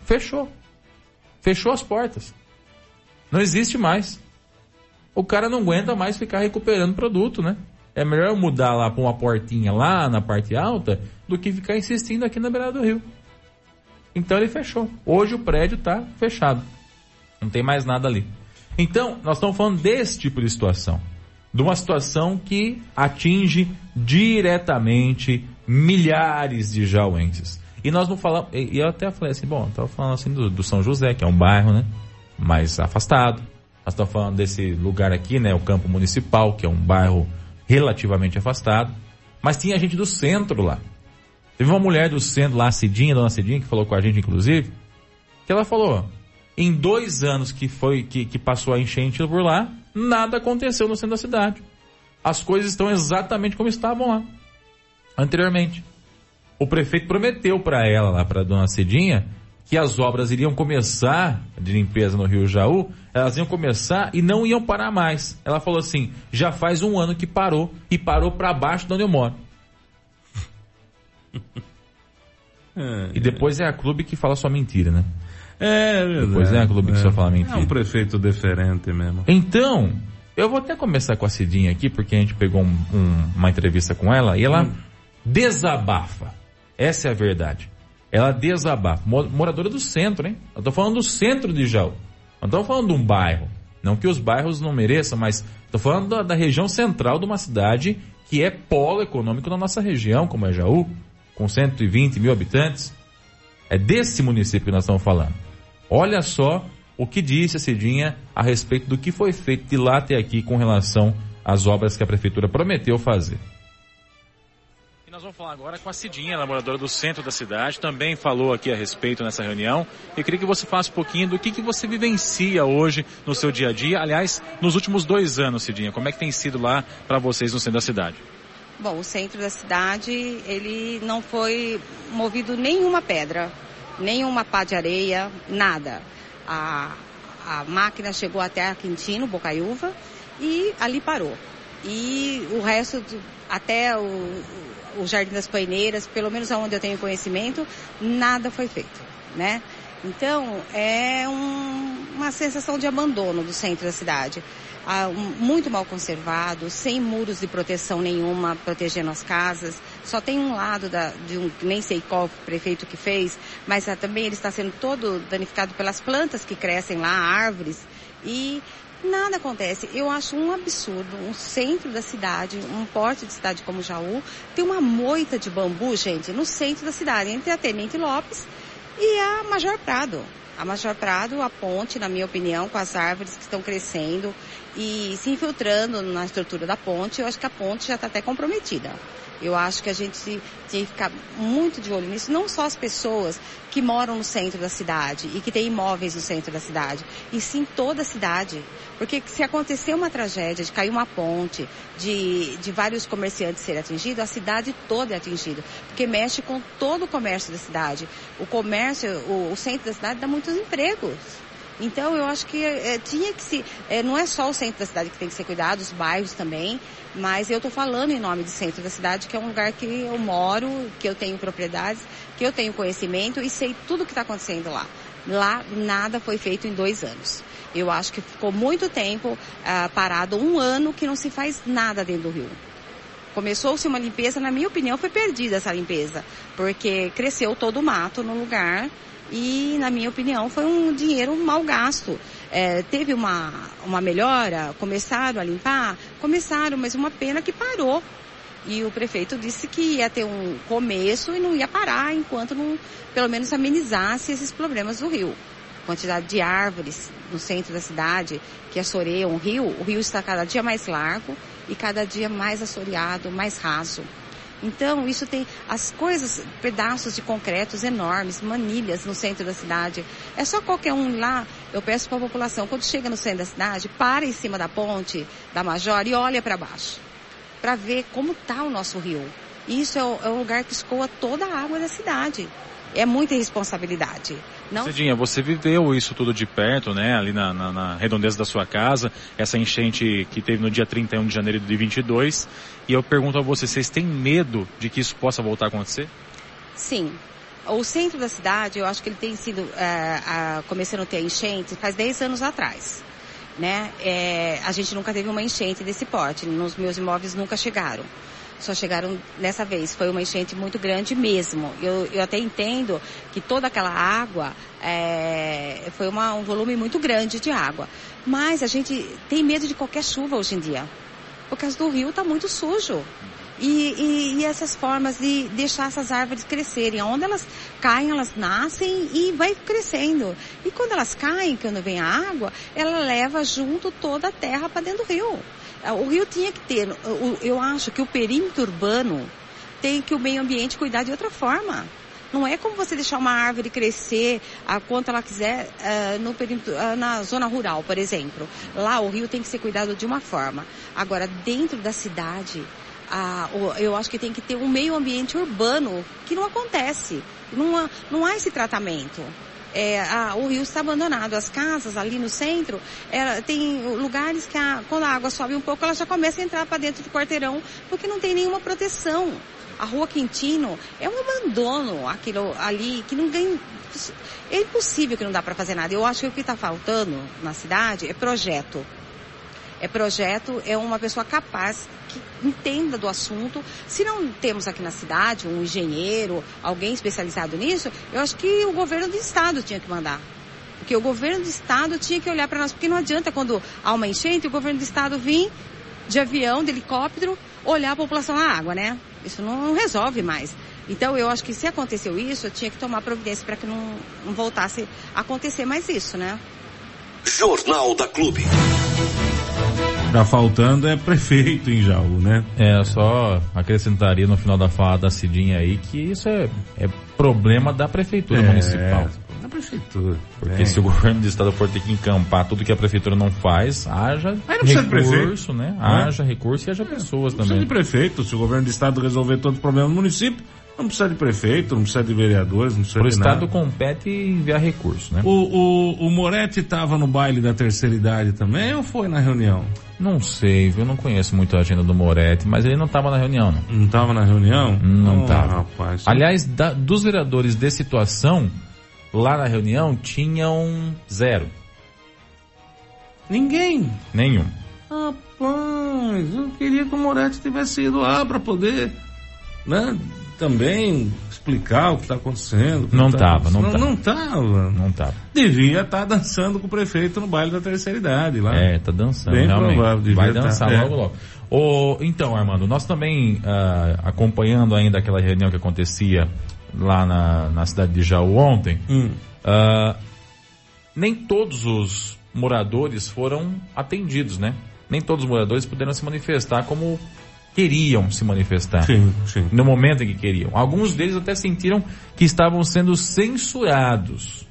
Fechou. Fechou as portas. Não existe mais. O cara não aguenta mais ficar recuperando produto, né? É melhor mudar lá para uma portinha lá na parte alta do que ficar insistindo aqui na beirada do rio. Então ele fechou. Hoje o prédio está fechado. Não tem mais nada ali. Então, nós estamos falando desse tipo de situação. De uma situação que atinge diretamente milhares de jauenses. E nós não falamos. E eu até falei assim, bom, estava falando assim do, do, São José, que é um bairro, né? Mais afastado. Nós estamos falando desse lugar aqui, né? O campo municipal, que é um bairro relativamente afastado, mas tinha gente do centro lá. Teve uma mulher do centro lá, Cidinha, dona Cidinha, que falou com a gente, inclusive, que ela falou, em dois anos que foi que, que passou a enchente por lá, nada aconteceu no centro da cidade. As coisas estão exatamente como estavam lá, anteriormente. O prefeito prometeu para ela, lá para dona Cidinha, que as obras iriam começar de limpeza no Rio Jaú, elas iam começar e não iam parar mais. Ela falou assim: já faz um ano que parou e parou para baixo de onde eu moro. É, e depois é a clube que fala só mentira, né? É, é verdade. Depois é a clube é. que só fala mentira. É um prefeito diferente mesmo. Então, eu vou até começar com a Cidinha aqui, porque a gente pegou um, um, uma entrevista com ela e ela hum. desabafa. Essa é a verdade. Ela desabafa. Moradora do centro, hein? Eu tô falando do centro de Jaú. Não tô falando de um bairro. Não que os bairros não mereçam, mas tô falando da, da região central de uma cidade que é polo econômico na nossa região, como é Jaú, com 120 mil habitantes. É desse município que nós estamos falando. Olha só o que disse a Cidinha a respeito do que foi feito de lá até aqui com relação às obras que a prefeitura prometeu fazer nós vamos falar agora com a Cidinha, namoradora do centro da cidade, também falou aqui a respeito nessa reunião. E queria que você falasse um pouquinho do que, que você vivencia hoje no seu dia a dia, aliás, nos últimos dois anos, Cidinha. Como é que tem sido lá para vocês no centro da cidade? Bom, o centro da cidade, ele não foi movido nenhuma pedra, nenhuma pá de areia, nada. A, a máquina chegou até a Quintino, Bocaiúva, e ali parou. E o resto, até o, o Jardim das Paineiras, pelo menos aonde eu tenho conhecimento, nada foi feito, né? Então, é um, uma sensação de abandono do centro da cidade. Ah, um, muito mal conservado, sem muros de proteção nenhuma protegendo as casas. Só tem um lado da, de um, nem sei qual prefeito que fez, mas ah, também ele está sendo todo danificado pelas plantas que crescem lá, árvores. E nada acontece. Eu acho um absurdo um centro da cidade, um porte de cidade como Jaú, ter uma moita de bambu, gente, no centro da cidade, entre a Tenente Lopes e a Major Prado. A Major Prado, a ponte, na minha opinião, com as árvores que estão crescendo e se infiltrando na estrutura da ponte, eu acho que a ponte já está até comprometida. Eu acho que a gente tem que ficar muito de olho nisso, não só as pessoas que moram no centro da cidade e que têm imóveis no centro da cidade, e sim toda a cidade. Porque se acontecer uma tragédia, de cair uma ponte, de, de vários comerciantes serem atingidos, a cidade toda é atingida. Porque mexe com todo o comércio da cidade. O comércio, o, o centro da cidade dá muitos empregos. Então eu acho que é, tinha que se. É, não é só o centro da cidade que tem que ser cuidado, os bairros também, mas eu estou falando em nome do centro da cidade, que é um lugar que eu moro, que eu tenho propriedades, que eu tenho conhecimento e sei tudo o que está acontecendo lá. Lá nada foi feito em dois anos. Eu acho que ficou muito tempo ah, parado, um ano que não se faz nada dentro do rio. Começou-se uma limpeza, na minha opinião, foi perdida essa limpeza, porque cresceu todo o mato no lugar e, na minha opinião, foi um dinheiro mal gasto. É, teve uma, uma melhora, começaram a limpar, começaram, mas uma pena que parou. E o prefeito disse que ia ter um começo e não ia parar enquanto não, pelo menos, amenizasse esses problemas do rio. Quantidade de árvores no centro da cidade que assoreiam o rio, o rio está cada dia mais largo e cada dia mais assoreado, mais raso. Então, isso tem as coisas, pedaços de concretos enormes, manilhas no centro da cidade. É só qualquer um lá, eu peço para a população, quando chega no centro da cidade, para em cima da ponte da Major e olha para baixo, para ver como está o nosso rio. Isso é o, é o lugar que escoa toda a água da cidade. É muita irresponsabilidade. Não... Cidinha, você viveu isso tudo de perto, né? Ali na, na, na, redondeza da sua casa, essa enchente que teve no dia 31 de janeiro de 2022. E eu pergunto a você, vocês têm medo de que isso possa voltar a acontecer? Sim. O centro da cidade, eu acho que ele tem sido, é, a, começando a ter enchente faz 10 anos atrás. Né? É, a gente nunca teve uma enchente desse porte, nos meus imóveis nunca chegaram só chegaram nessa vez. Foi uma enchente muito grande mesmo. Eu, eu até entendo que toda aquela água é, foi uma, um volume muito grande de água. Mas a gente tem medo de qualquer chuva hoje em dia. Por causa do rio está muito sujo. E, e, e, essas formas de deixar essas árvores crescerem. Onde elas caem, elas nascem e vai crescendo. E quando elas caem, quando vem a água, ela leva junto toda a terra para dentro do rio. Ah, o rio tinha que ter, eu acho que o perímetro urbano tem que o meio ambiente cuidar de outra forma. Não é como você deixar uma árvore crescer a quanto ela quiser uh, no uh, na zona rural, por exemplo. Lá o rio tem que ser cuidado de uma forma. Agora, dentro da cidade, uh, eu acho que tem que ter um meio ambiente urbano que não acontece. Não não há esse tratamento é, a, o rio está abandonado. As casas ali no centro, é, tem lugares que a, quando a água sobe um pouco, ela já começa a entrar para dentro do quarteirão, porque não tem nenhuma proteção. A rua Quintino é um abandono aquilo ali que ninguém. É impossível que não dá para fazer nada. Eu acho que o que está faltando na cidade é projeto é projeto, é uma pessoa capaz que entenda do assunto. Se não temos aqui na cidade um engenheiro, alguém especializado nisso, eu acho que o governo do estado tinha que mandar. Porque o governo do estado tinha que olhar para nós, porque não adianta quando há uma enchente, o governo do estado vir de avião, de helicóptero, olhar a população na água, né? Isso não resolve mais. Então eu acho que se aconteceu isso, eu tinha que tomar providência para que não, não voltasse a acontecer mais isso, né? Jornal da Clube. Tá faltando é prefeito em Jaú, né? É, só acrescentaria no final da fala da Cidinha aí que isso é, é problema da prefeitura é, municipal. Da prefeitura. Porque é. se o governo do estado for ter que encampar tudo que a prefeitura não faz, haja recurso, né? Haja recurso e haja pessoas não também. Precisa de prefeito. Se o governo do estado resolver todos os problemas do município, não precisa de prefeito, não precisa de vereadores, não precisa de Estado nada. compete enviar recurso, né? O, o, o Moretti estava no baile da terceira idade também ou foi na reunião? Não sei, eu não conheço muito a agenda do Moretti, mas ele não estava na reunião, não. Não estava na reunião? Não estava. Oh, Aliás, da, dos vereadores de situação, lá na reunião tinham zero. Ninguém. Nenhum. Rapaz, eu queria que o Moretti tivesse ido lá para poder, né, também explicar o que está acontecendo. Não tá tava, não acontecendo. tava. Não tava. Não tava. Devia estar dançando com o prefeito no baile da terceira idade lá. É, tá dançando, Bem realmente. provável, Vai tá, dançar é. logo, logo. Ô, então, Armando, nós também, ah, acompanhando ainda aquela reunião que acontecia lá na, na cidade de Jaú ontem, Hum. ah, nem todos os moradores foram atendidos, né? Nem todos os moradores puderam se manifestar como queriam se manifestar. Sim, sim. No momento em que queriam. Alguns deles até sentiram que estavam sendo censurados.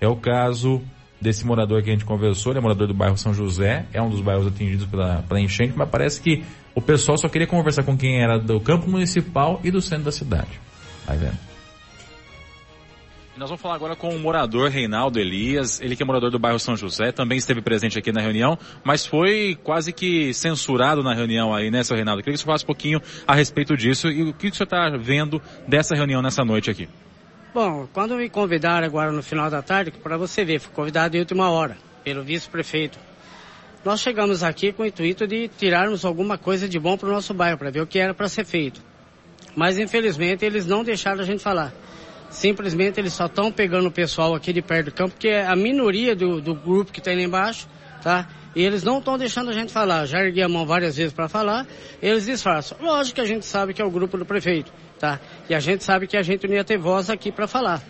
É o caso desse morador que a gente conversou, ele é morador do bairro São José, é um dos bairros atingidos pela, pela enchente, mas parece que o pessoal só queria conversar com quem era do campo municipal e do centro da cidade. Vai vendo? Nós vamos falar agora com o morador Reinaldo Elias, ele que é morador do bairro São José, também esteve presente aqui na reunião, mas foi quase que censurado na reunião aí, né, seu Reinaldo? Queria que você falasse um pouquinho a respeito disso e o que que você está vendo dessa reunião nessa noite aqui. Bom, quando me convidaram agora no final da tarde, para você ver, fui convidado em última hora, pelo vice-prefeito. Nós chegamos aqui com o intuito de tirarmos alguma coisa de bom para o nosso bairro, para ver o que era para ser feito. Mas infelizmente eles não deixaram a gente falar. Simplesmente eles só estão pegando o pessoal aqui de perto do campo, que é a minoria do, do grupo que tem lá embaixo, tá? E eles não estão deixando a gente falar. Já ergui a mão várias vezes para falar, eles disfarçam. Lógico que a gente sabe que é o grupo do prefeito, tá? E a gente sabe que a gente não ia ter voz aqui para falar.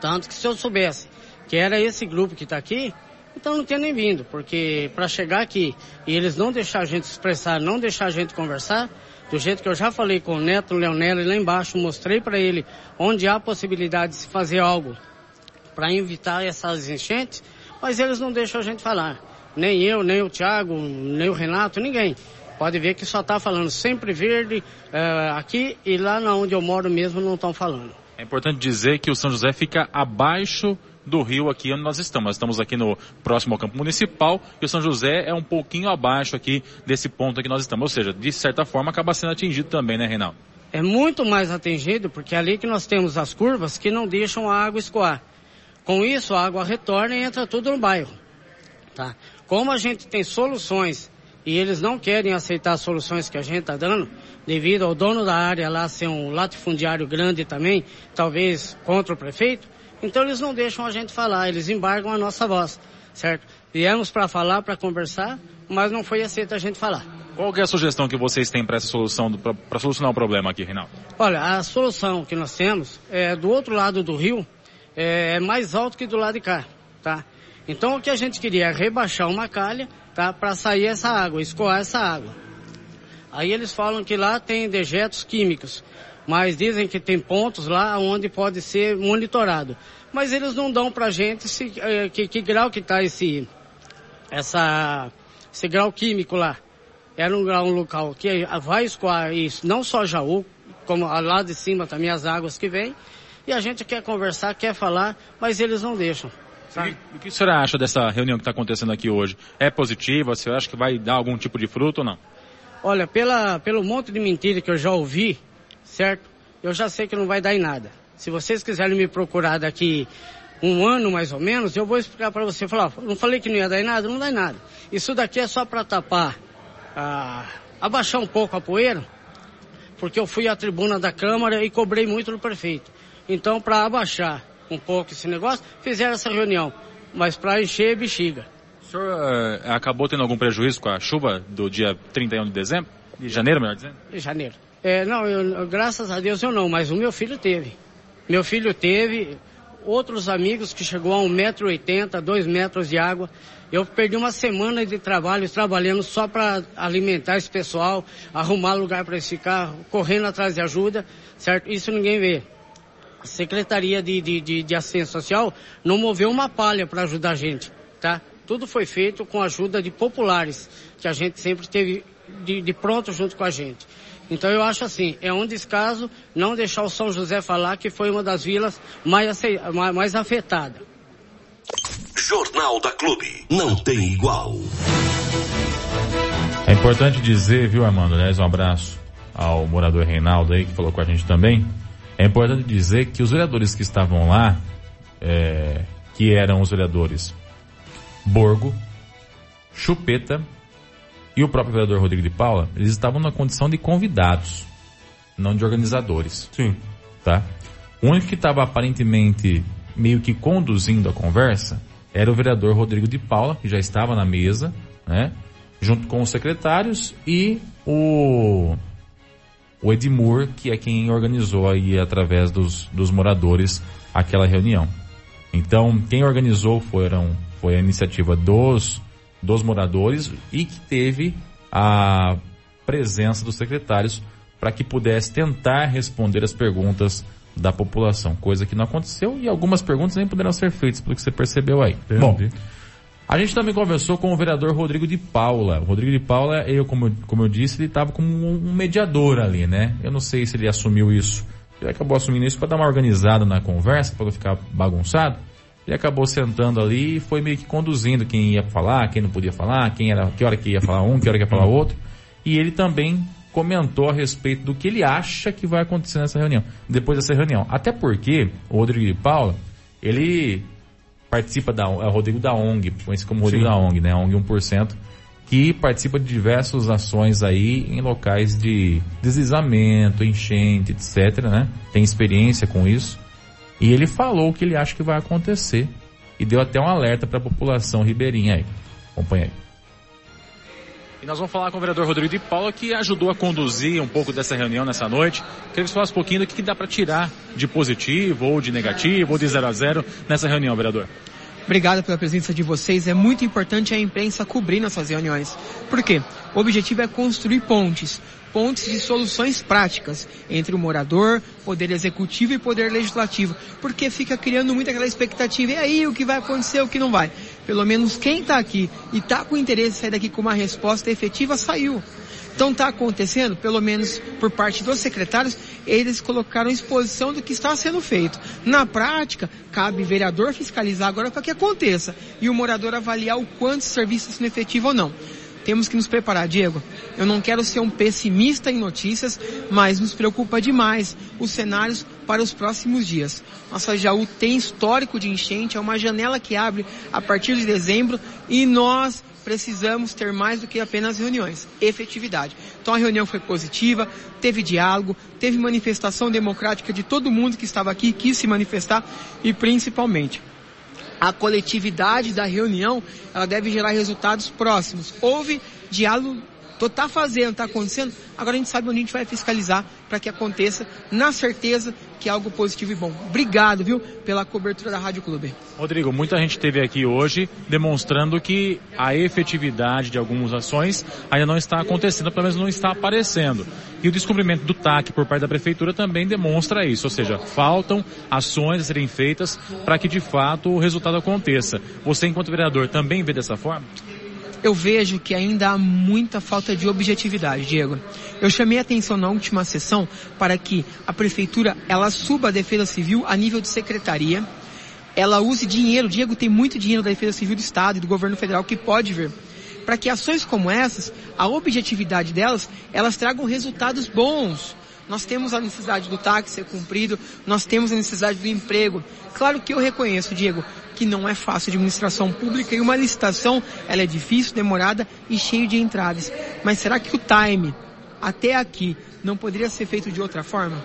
Tanto que se eu soubesse que era esse grupo que está aqui, então não tinha nem vindo, porque para chegar aqui e eles não deixar a gente expressar, não deixar a gente conversar, do jeito que eu já falei com o Neto Leonel lá embaixo, mostrei para ele onde há possibilidade de se fazer algo para evitar essas enchentes, mas eles não deixam a gente falar. Nem eu, nem o Thiago, nem o Renato, ninguém. Pode ver que só está falando sempre verde eh, aqui e lá onde eu moro mesmo não estão falando. É importante dizer que o São José fica abaixo do rio aqui onde nós estamos. Nós estamos aqui no próximo ao campo municipal e o São José é um pouquinho abaixo aqui desse ponto que nós estamos. Ou seja, de certa forma acaba sendo atingido também, né, Reinaldo? é muito mais atingido porque é ali que nós temos as curvas que não deixam a água escoar. Com isso, a água retorna e entra tudo no bairro. Tá? Como a gente tem soluções e eles não querem aceitar as soluções que a gente está dando, devido ao dono da área lá ser um latifundiário grande também, talvez contra o prefeito, então eles não deixam a gente falar, eles embargam a nossa voz, certo? Viemos para falar, para conversar, mas não foi aceito a gente falar. Qual é a sugestão que vocês têm para essa solução, para solucionar o problema aqui, Reinaldo? Olha, a solução que nós temos é do outro lado do rio é mais alto que do lado de cá, tá? Então o que a gente queria é rebaixar uma calha, tá? Para sair essa água, escoar essa água. Aí eles falam que lá tem dejetos químicos, mas dizem que tem pontos lá onde pode ser monitorado. Mas eles não dão pra gente se, eh, que, que grau que tá esse, essa, esse grau químico lá. Era um grau, um local que vai escoar isso, não só Jaú, como lá de cima também as águas que vêm. E a gente quer conversar, quer falar, mas eles não deixam. sabe? E o que a senhora acha dessa reunião que está acontecendo aqui hoje? É positiva? Você acha que vai dar algum tipo de fruto ou não? Olha, pela, pelo monte de mentira que eu já ouvi, certo? Eu já sei que não vai dar em nada. Se vocês quiserem me procurar daqui um ano mais ou menos, eu vou explicar para você. Falar, não falei que não ia dar em nada? Não dá em nada. Isso daqui é só para tapar, ah, abaixar um pouco a poeira, porque eu fui à tribuna da Câmara e cobrei muito do prefeito. Então, para abaixar um pouco esse negócio, fizeram essa reunião. Mas para encher bexiga. O senhor eh, acabou tendo algum prejuízo com a chuva do dia 31 de dezembro? De janeiro, melhor dizendo? Em janeiro. É, não, eu- graças a Deus eu não, mas o meu filho teve. Meu filho teve, outros amigos que chegou a 1,80m, 2 metros de água. Eu perdi uma semana de trabalho trabalhando só para alimentar esse pessoal, arrumar lugar para eles ficar, correndo atrás de ajuda, certo? Isso ninguém vê. A Secretaria de, de, de, de Assistência Social não moveu uma palha para ajudar a gente, tá? Tudo foi feito com a ajuda de populares, que a gente sempre teve de, de pronto junto com a gente. Então eu acho assim, é um descaso não deixar o São José falar que foi uma das vilas mais, mais, mais afetadas. Jornal da Clube. Não tem igual. É importante dizer, viu, Armando? Aliás, um abraço ao morador Reinaldo aí, que falou com a gente também. É importante dizer que os vereadores que estavam lá, é, que eram os vereadores Borgo, Chupeta e o próprio vereador Rodrigo de Paula, eles estavam na condição de convidados, não de organizadores. Sim. Tá? O único que estava aparentemente meio que conduzindo a conversa era o vereador Rodrigo de Paula, que já estava na mesa, né? Junto com os secretários e o, o Edmur, que é quem organizou aí através dos, dos moradores aquela reunião. Então, quem organizou foram, foi a iniciativa dos, dos moradores e que teve a presença dos secretários para que pudesse tentar responder as perguntas da população, coisa que não aconteceu e algumas perguntas nem puderam ser feitas, pelo que você percebeu aí. Entendi. Bom, a gente também conversou com o vereador Rodrigo de Paula. O Rodrigo de Paula, eu, como, eu- como eu disse, ele estava como um mediador ali, né? Eu não sei se ele assumiu isso. Ele acabou assumindo isso para dar uma organizada na conversa, para não ficar bagunçado. Ele acabou sentando ali e foi meio que conduzindo quem ia falar, quem não podia falar, quem era, que hora que ia falar um, que hora que ia falar outro. E ele também comentou a respeito do que ele acha que vai acontecer nessa reunião, depois dessa reunião. Até porque o Rodrigo de Paula, ele participa da, é o Rodrigo da ONG, conhecido como Rodrigo Sim. da ONG, né? ONG 1%, que participa de diversas ações aí em locais de deslizamento, enchente, etc, né? Tem experiência com isso. E ele falou o que ele acha que vai acontecer e deu até um alerta para a população ribeirinha aí. Acompanha aí. E nós vamos falar com o vereador Rodrigo de Paula, que ajudou a conduzir um pouco dessa reunião nessa noite. Queria que você falasse um pouquinho do que dá para tirar de positivo, ou de negativo, ou de 0 a 0 nessa reunião, vereador. Obrigado pela presença de vocês. É muito importante a imprensa cobrir nossas reuniões. Por quê? O objetivo é construir pontes. Pontes de soluções práticas entre o morador, poder executivo e poder legislativo. Porque fica criando muito aquela expectativa. E aí, o que vai acontecer, o que não vai? Pelo menos quem está aqui e está com interesse em sair daqui com uma resposta efetiva, saiu. Então está acontecendo, pelo menos por parte dos secretários, eles colocaram exposição do que está sendo feito. Na prática, cabe vereador fiscalizar agora para que aconteça e o morador avaliar o quanto serviço está sendo efetivo ou não. Temos que nos preparar, Diego. Eu não quero ser um pessimista em notícias, mas nos preocupa demais os cenários para os próximos dias. Nossa Jaú tem histórico de enchente, é uma janela que abre a partir de dezembro e nós precisamos ter mais do que apenas reuniões, efetividade. Então a reunião foi positiva, teve diálogo, teve manifestação democrática de todo mundo que estava aqui, quis se manifestar e principalmente a coletividade da reunião, ela deve gerar resultados próximos. Houve diálogo, tô, tá fazendo, tá acontecendo, agora a gente sabe onde a gente vai fiscalizar para que aconteça, na certeza que é algo positivo e bom. Obrigado, viu, pela cobertura da Rádio Clube. Rodrigo, muita gente esteve aqui hoje demonstrando que a efetividade de algumas ações ainda não está acontecendo, pelo menos não está aparecendo. E o descobrimento do TAC por parte da prefeitura também demonstra isso, ou seja, faltam ações a serem feitas para que de fato o resultado aconteça. Você, enquanto vereador, também vê dessa forma? Eu vejo que ainda há muita falta de objetividade, Diego. Eu chamei a atenção na última sessão para que a prefeitura ela suba a defesa civil a nível de secretaria, ela use dinheiro, Diego tem muito dinheiro da defesa civil do estado e do governo federal que pode vir, para que ações como essas, a objetividade delas, elas tragam resultados bons. Nós temos a necessidade do táxi ser cumprido, nós temos a necessidade do emprego. Claro que eu reconheço, Diego, que não é fácil administração pública e uma licitação, ela é difícil, demorada e cheia de entraves. Mas será que o time, até aqui, não poderia ser feito de outra forma?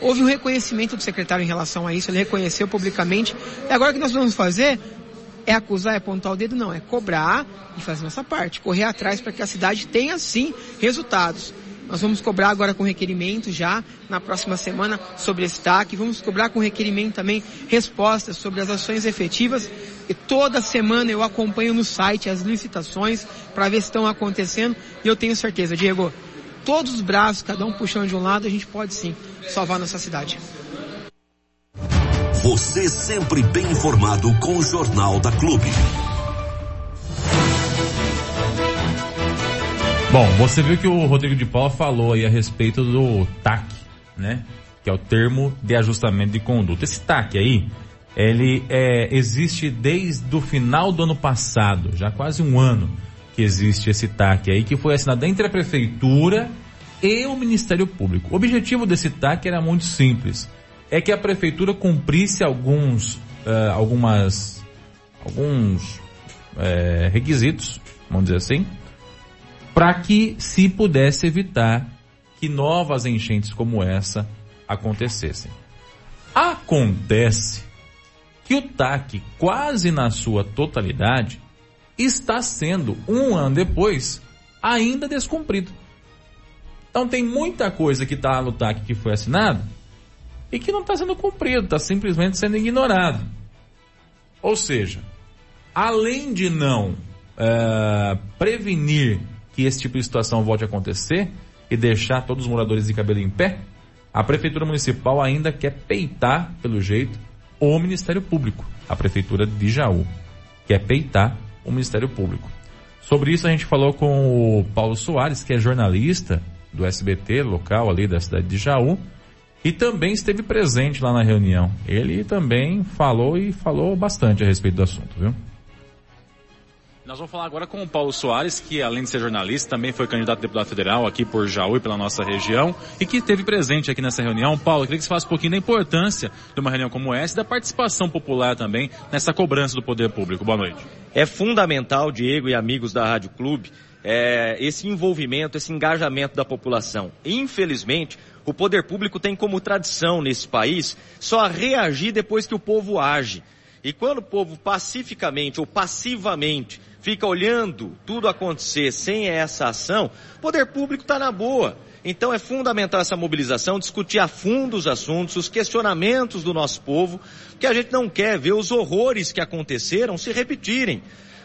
Houve um reconhecimento do secretário em relação a isso, ele reconheceu publicamente. E agora o que nós vamos fazer é acusar, é apontar o dedo? Não, é cobrar e fazer nossa parte, correr atrás para que a cidade tenha sim resultados. Nós vamos cobrar agora com requerimento já na próxima semana sobre esse TAC. Vamos cobrar com requerimento também respostas sobre as ações efetivas. E toda semana eu acompanho no site as licitações para ver se estão acontecendo. E eu tenho certeza, Diego, todos os braços, cada um puxando de um lado, a gente pode sim salvar nossa cidade. Você sempre bem informado com o Jornal da Clube. Bom, você viu que o Rodrigo de Paula falou aí a respeito do TAC, né? Que é o termo de ajustamento de conduta. Esse TAC aí, ele é, existe desde o final do ano passado, já quase um ano que existe esse TAC aí, que foi assinado entre a prefeitura e o Ministério Público. O objetivo desse TAC era muito simples, é que a prefeitura cumprisse alguns, uh, algumas, alguns uh, requisitos vamos dizer assim, para que se pudesse evitar que novas enchentes como essa acontecessem. Acontece que o TAC, quase na sua totalidade, está sendo, um ano depois, ainda descumprido. Então tem muita coisa que está no TAC que foi assinado e que não está sendo cumprido, está simplesmente sendo ignorado. Ou seja, além de não é, prevenir que esse tipo de situação volte a acontecer e deixar todos os moradores de cabelo em pé, a Prefeitura Municipal ainda quer peitar, pelo jeito, o Ministério Público. A Prefeitura de Jaú quer peitar o Ministério Público. Sobre isso a gente falou com o Paulo Soares, que é jornalista do SBT local ali da cidade de Jaú, e também esteve presente lá na reunião. Ele também falou e falou bastante a respeito do assunto, viu? Nós vamos falar agora com o Paulo Soares, que além de ser jornalista, também foi candidato a deputado federal aqui por Jaú e pela nossa região, e que esteve presente aqui nessa reunião. Paulo, eu queria que você falasse um pouquinho da importância de uma reunião como essa e da participação popular também nessa cobrança do poder público. Boa noite. É fundamental, Diego e amigos da Rádio Clube, é, esse envolvimento, esse engajamento da população. Infelizmente, o poder público tem como tradição nesse país só reagir depois que o povo age. E quando o povo pacificamente ou passivamente fica olhando tudo acontecer sem essa ação, o poder público está na boa. Então é fundamental essa mobilização, discutir a fundo os assuntos, os questionamentos do nosso povo, que a gente não quer ver os horrores que aconteceram se repetirem.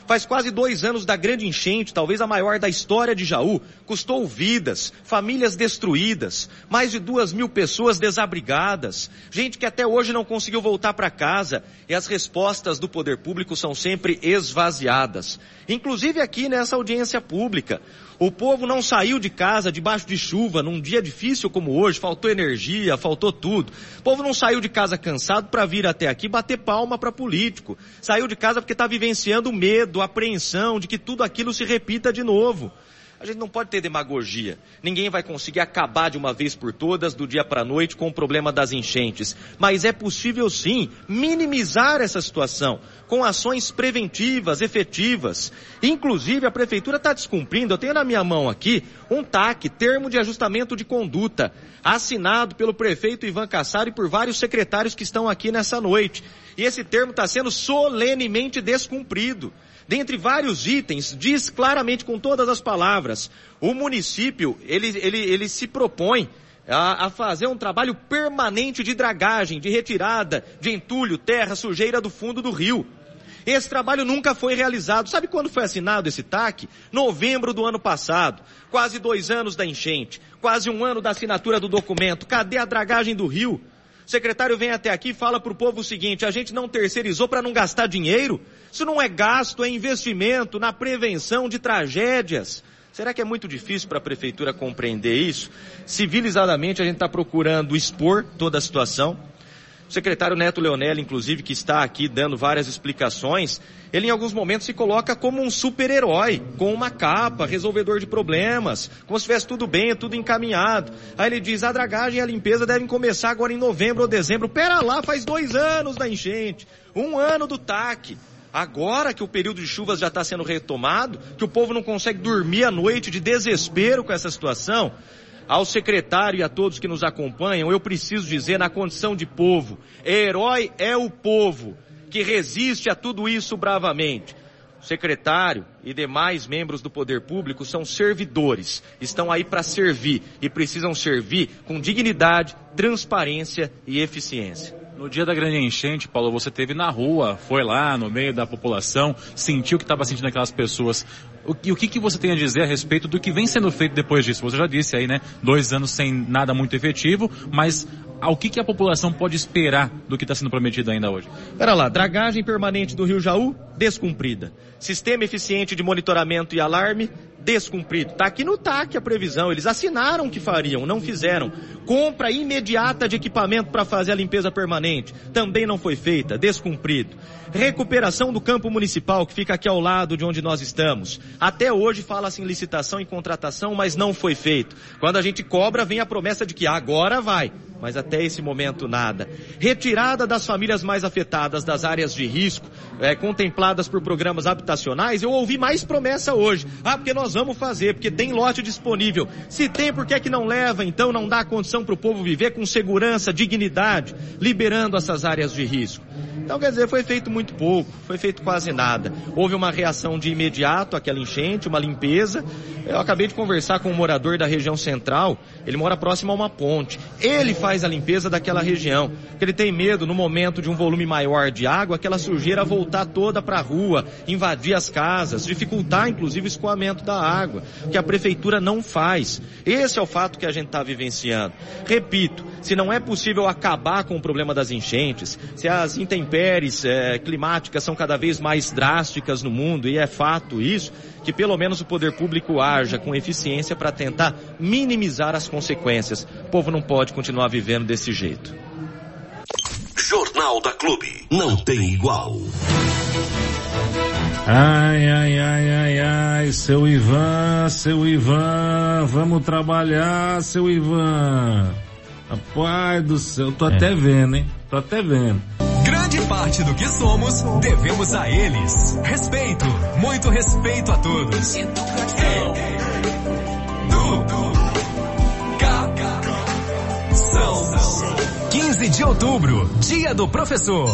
Faz quase dois anos da grande enchente, talvez a maior da história de Jaú. Custou vidas, famílias destruídas, mais de duas mil pessoas desabrigadas, gente que até hoje não conseguiu voltar para casa. E as respostas do poder público são sempre esvaziadas. Inclusive aqui nessa audiência pública. O povo não saiu de casa debaixo de chuva num dia difícil como hoje, faltou energia, faltou tudo. O povo não saiu de casa cansado para vir até aqui bater palma para político. Saiu de casa porque está vivenciando medo, apreensão de que tudo aquilo se repita de novo. A gente não pode ter demagogia. Ninguém vai conseguir acabar de uma vez por todas, do dia para a noite, com o problema das enchentes. Mas é possível sim minimizar essa situação com ações preventivas, efetivas. Inclusive, a prefeitura está descumprindo. Eu tenho na minha mão aqui um TAC, termo de ajustamento de conduta, assinado pelo prefeito Ivan Cassaro e por vários secretários que estão aqui nessa noite. E esse termo está sendo solenemente descumprido. Dentre vários itens, diz claramente com todas as palavras, o município, ele, ele, ele se propõe a, a, fazer um trabalho permanente de dragagem, de retirada de entulho, terra, sujeira do fundo do rio. Esse trabalho nunca foi realizado. Sabe quando foi assinado esse TAC? Novembro do ano passado. Quase dois anos da enchente. Quase um ano da assinatura do documento. Cadê a dragagem do rio? O secretário vem até aqui e fala para o povo o seguinte: a gente não terceirizou para não gastar dinheiro? Isso não é gasto, é investimento na prevenção de tragédias. Será que é muito difícil para a prefeitura compreender isso? Civilizadamente, a gente está procurando expor toda a situação. O secretário Neto Leonelli, inclusive, que está aqui dando várias explicações, ele em alguns momentos se coloca como um super-herói, com uma capa, resolvedor de problemas, como se estivesse tudo bem, tudo encaminhado. Aí ele diz, a dragagem e a limpeza devem começar agora em novembro ou dezembro. Pera lá, faz dois anos da enchente, um ano do TAC. Agora que o período de chuvas já está sendo retomado, que o povo não consegue dormir à noite de desespero com essa situação, ao secretário e a todos que nos acompanham, eu preciso dizer na condição de povo, herói é o povo que resiste a tudo isso bravamente. O secretário e demais membros do poder público são servidores, estão aí para servir e precisam servir com dignidade, transparência e eficiência. No dia da grande enchente, Paulo, você teve na rua, foi lá no meio da população, sentiu o que estava sentindo aquelas pessoas. O, e o que, que você tem a dizer a respeito do que vem sendo feito depois disso? Você já disse aí, né? Dois anos sem nada muito efetivo, mas ao que, que a população pode esperar do que está sendo prometido ainda hoje? Pera lá, dragagem permanente do Rio Jaú, descumprida. Sistema eficiente de monitoramento e alarme, descumprido. Está aqui no TAC a previsão. Eles assinaram que fariam, não fizeram. Compra imediata de equipamento para fazer a limpeza permanente. Também não foi feita, descumprido. Recuperação do campo municipal que fica aqui ao lado de onde nós estamos. Até hoje fala-se em licitação e contratação, mas não foi feito. Quando a gente cobra, vem a promessa de que agora vai mas até esse momento nada. Retirada das famílias mais afetadas das áreas de risco, é, contempladas por programas habitacionais, eu ouvi mais promessa hoje. Ah, porque nós vamos fazer, porque tem lote disponível. Se tem, por que é que não leva? Então não dá condição para o povo viver com segurança, dignidade, liberando essas áreas de risco. Então, quer dizer, foi feito muito pouco, foi feito quase nada. Houve uma reação de imediato àquela enchente, uma limpeza. Eu acabei de conversar com um morador da região central, ele mora próximo a uma ponte. Ele faz a limpeza daquela região, porque ele tem medo, no momento de um volume maior de água, aquela sujeira voltar toda para a rua, invadir as casas, dificultar inclusive o escoamento da água, que a prefeitura não faz. Esse é o fato que a gente está vivenciando. Repito, se não é possível acabar com o problema das enchentes, se as intempéries é, climáticas são cada vez mais drásticas no mundo, e é fato isso, que pelo menos o poder público haja com eficiência para tentar minimizar as consequências. O povo não pode continuar vivendo desse jeito. Jornal da Clube. Não tem igual. Ai, ai, ai, ai, ai, seu Ivan, seu Ivan, vamos trabalhar, seu Ivan. Rapaz do céu, tô É. até vendo, hein? Tô até vendo. Grande parte do que somos devemos a eles. Respeito, muito respeito a todos. Educação. 15 de outubro, dia do professor.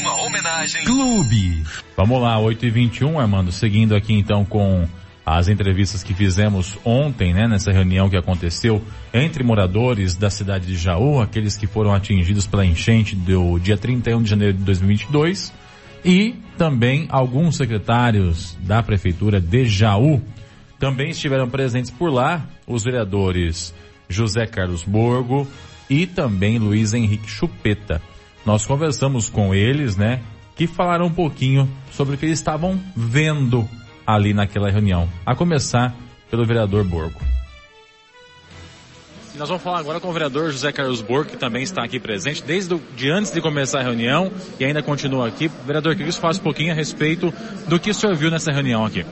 Uma homenagem. Clube. Vamos lá, 8 e 21 Armando, seguindo aqui então com as entrevistas que fizemos ontem, né, nessa reunião que aconteceu entre moradores da cidade de Jaú, aqueles que foram atingidos pela enchente do dia 31 de janeiro de 2022, e também alguns secretários da prefeitura de Jaú também estiveram presentes por lá, os vereadores José Carlos Borgo e também Luiz Henrique Chupeta. Nós conversamos com eles, né, que falaram um pouquinho sobre o que eles estavam vendo ali naquela reunião. A começar pelo vereador Borgo. Nós vamos falar agora com o vereador José Carlos Borgo, que também está aqui presente desde o, de antes de começar a reunião e ainda continua aqui. Vereador, queria que isso falasse um pouquinho a respeito do que o senhor viu nessa reunião aqui.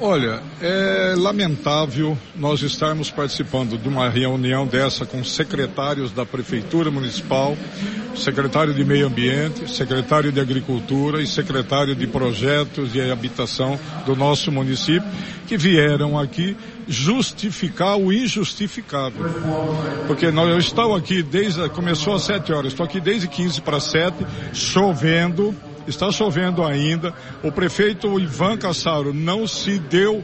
Olha, é lamentável nós estarmos participando de uma reunião dessa com secretários da Prefeitura Municipal, secretário de Meio Ambiente, secretário de Agricultura e secretário de Projetos de Habitação do nosso município, que vieram aqui justificar o injustificável. Porque nós, eu estou aqui desde, começou às sete horas, estou aqui desde 15 para sete, chovendo, está chovendo ainda. O prefeito Ivan Cassaro não se deu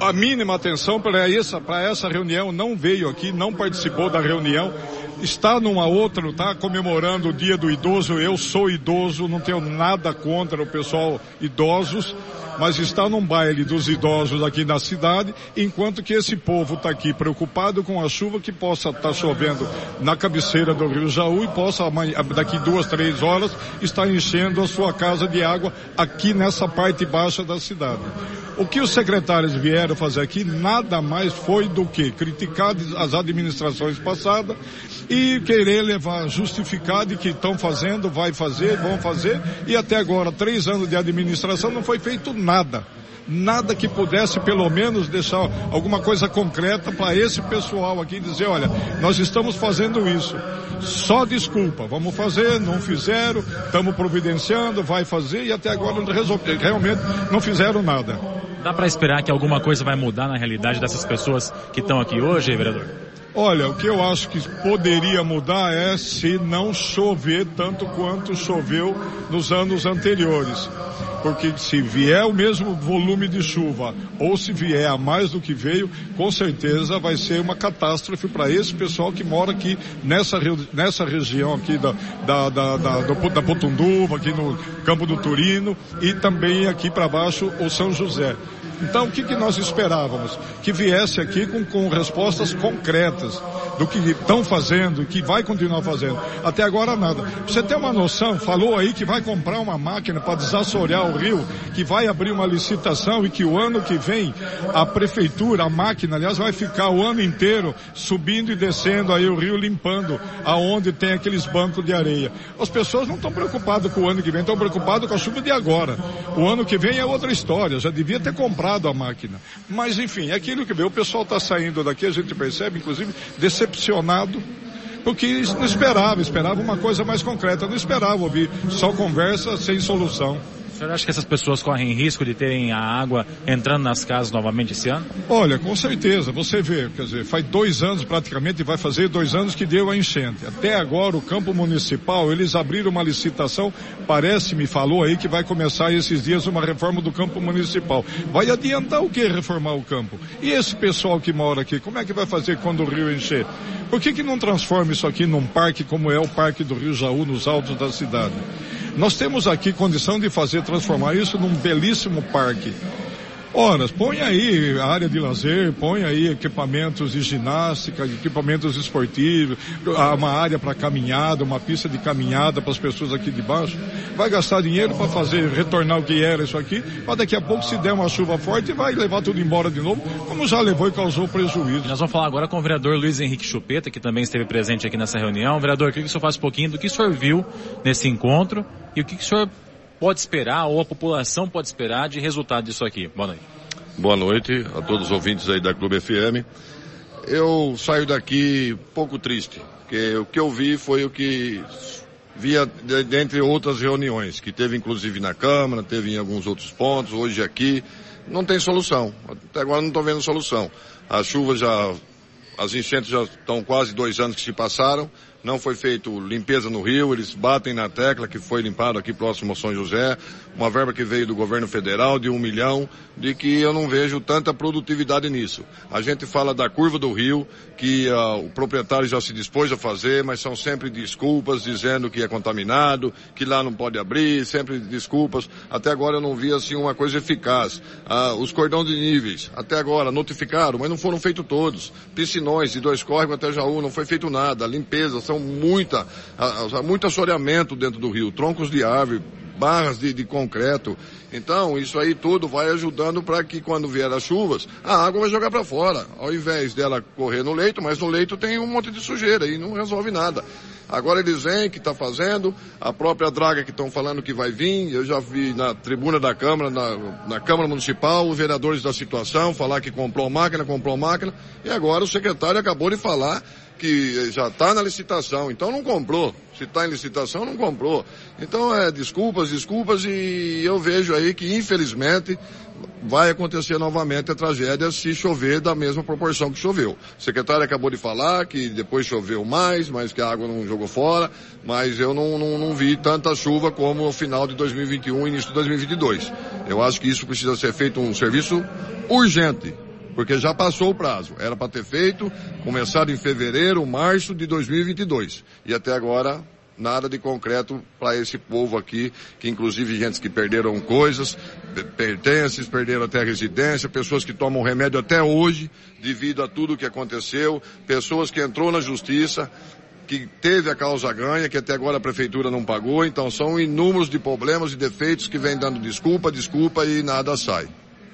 a mínima atenção para essa, para essa reunião, não veio aqui, não participou da reunião, está numa outra, está comemorando o dia do idoso, eu sou idoso, não tenho nada contra o pessoal idosos, mas está num baile dos idosos aqui na cidade, enquanto que esse povo está aqui preocupado com a chuva que possa estar chovendo na cabeceira do Rio Jaú e possa daqui duas, três horas estar enchendo a sua casa de água aqui nessa parte baixa da cidade. O que os secretários vieram fazer aqui nada mais foi do que criticar as administrações passadas e querer levar justificado que estão fazendo, vai fazer, vão fazer, e até agora, três anos de administração, não foi feito nada. Nada que pudesse pelo menos deixar alguma coisa concreta para esse pessoal aqui dizer, olha, nós estamos fazendo isso. Só desculpa, vamos fazer, não fizeram, estamos providenciando, vai fazer e até agora não resolve- realmente não fizeram nada. Dá para esperar que alguma coisa vai mudar na realidade dessas pessoas que estão aqui hoje, vereador? Olha, o que eu acho que poderia mudar é se não chover tanto quanto choveu nos anos anteriores. Porque se vier o mesmo volume de chuva, ou se vier a mais do que veio, com certeza vai ser uma catástrofe para esse pessoal que mora aqui nessa, nessa região aqui da, da, da, da, da Potunduva, aqui no Campo do Turino e também aqui para baixo o São José. Então, o que, que nós esperávamos? Que viesse aqui com, com respostas concretas do que estão fazendo e que vai continuar fazendo. Até agora nada. Você ter uma noção, falou aí que vai comprar uma máquina para desassorear o rio, que vai abrir uma licitação e que o ano que vem a prefeitura, a máquina, aliás, vai ficar o ano inteiro subindo e descendo aí o rio, limpando aonde tem aqueles bancos de areia. As pessoas não estão preocupadas com o ano que vem, estão preocupadas com a chuva de agora. O ano que vem é outra história, já devia ter comprado a máquina. Mas enfim, é aquilo que vê, o pessoal está saindo daqui, a gente percebe, inclusive, decepcionado porque não esperava, esperava uma coisa mais concreta, não esperava ouvir só conversa sem solução. Senhor acha que essas pessoas correm risco de terem a água entrando nas casas novamente esse ano? Olha, com certeza, você vê, quer dizer, faz dois anos praticamente, vai fazer dois anos que deu a enchente. Até agora o campo municipal, eles abriram uma licitação, parece, me falou aí que vai começar esses dias uma reforma do campo municipal. Vai adiantar o que reformar o campo? E esse pessoal que mora aqui, como é que vai fazer quando o rio encher? Por que que não transforma isso aqui num parque como é o Parque do Rio Jaú, nos altos da cidade? Nós temos aqui condição de fazer, transformar isso num belíssimo parque. Ora, põe aí a área de lazer, põe aí equipamentos de ginástica, equipamentos esportivos, uma área para caminhada, uma pista de caminhada para as pessoas aqui de baixo. Vai gastar dinheiro para fazer, retornar o que era isso aqui, mas daqui a pouco se der uma chuva forte vai levar tudo embora de novo, como já levou e causou prejuízo. Nós vamos falar agora com o vereador Luiz Henrique Chupeta, que também esteve presente aqui nessa reunião. Vereador, queria que o senhor faça um pouquinho do que o senhor viu nesse encontro e o que o senhor pode esperar, ou a população pode esperar de resultado disso aqui? Boa noite. Boa noite a todos os ouvintes aí da Clube FM. Eu saio daqui pouco triste, porque o que eu vi foi o que via dentre outras reuniões, que teve inclusive na Câmara, teve em alguns outros pontos, hoje aqui. Não tem solução. Até agora não estou vendo solução. As chuvas já, as enchentes já estão quase dois anos que se passaram não foi feito limpeza no rio, eles batem na tecla que foi limpado aqui próximo ao São José, uma verba que veio do governo federal de um milhão, de que eu não vejo tanta produtividade nisso. A gente fala da curva do rio, que uh, o proprietário já se dispôs a fazer, mas são sempre desculpas dizendo que é contaminado, que lá não pode abrir, sempre desculpas. Até agora eu não vi assim uma coisa eficaz. Uh, os cordões de níveis, até agora notificaram, mas não foram feitos todos. Piscinões de dois córregos até Jaú, não foi feito nada. Limpeza, são muita, uh, muito assoreamento dentro do rio, troncos de árvore, barras de, de concreto. Então, isso aí tudo vai ajudando para que quando vier as chuvas, a água vai jogar para fora. Ao invés dela correr no leito, mas no leito tem um monte de sujeira e não resolve nada. Agora eles vêm que está fazendo, a própria draga que estão falando que vai vir, eu já vi na tribuna da Câmara, na, na Câmara Municipal, os vereadores da situação falar que comprou máquina, comprou máquina, e agora o secretário acabou de falar que já está na licitação, então não comprou. Se está em licitação, não comprou. Então é desculpas, desculpas e eu vejo aí que infelizmente vai acontecer novamente a tragédia se chover da mesma proporção que choveu. O secretário acabou de falar que depois choveu mais, mas que a água não jogou fora, mas eu não, não, não vi tanta chuva como no final de 2021 e início de 2022. Eu acho que isso precisa ser feito um serviço urgente porque já passou o prazo. Era para ter feito, começado em fevereiro, março de 2022. E até agora, nada de concreto para esse povo aqui, que inclusive gente que perderam coisas, pertences, perderam até residência, pessoas que tomam remédio até hoje, devido a tudo que aconteceu, pessoas que entrou na justiça, que teve a causa ganha, que até agora a prefeitura não pagou, então são inúmeros de problemas e defeitos que vem dando desculpa, desculpa e nada sai.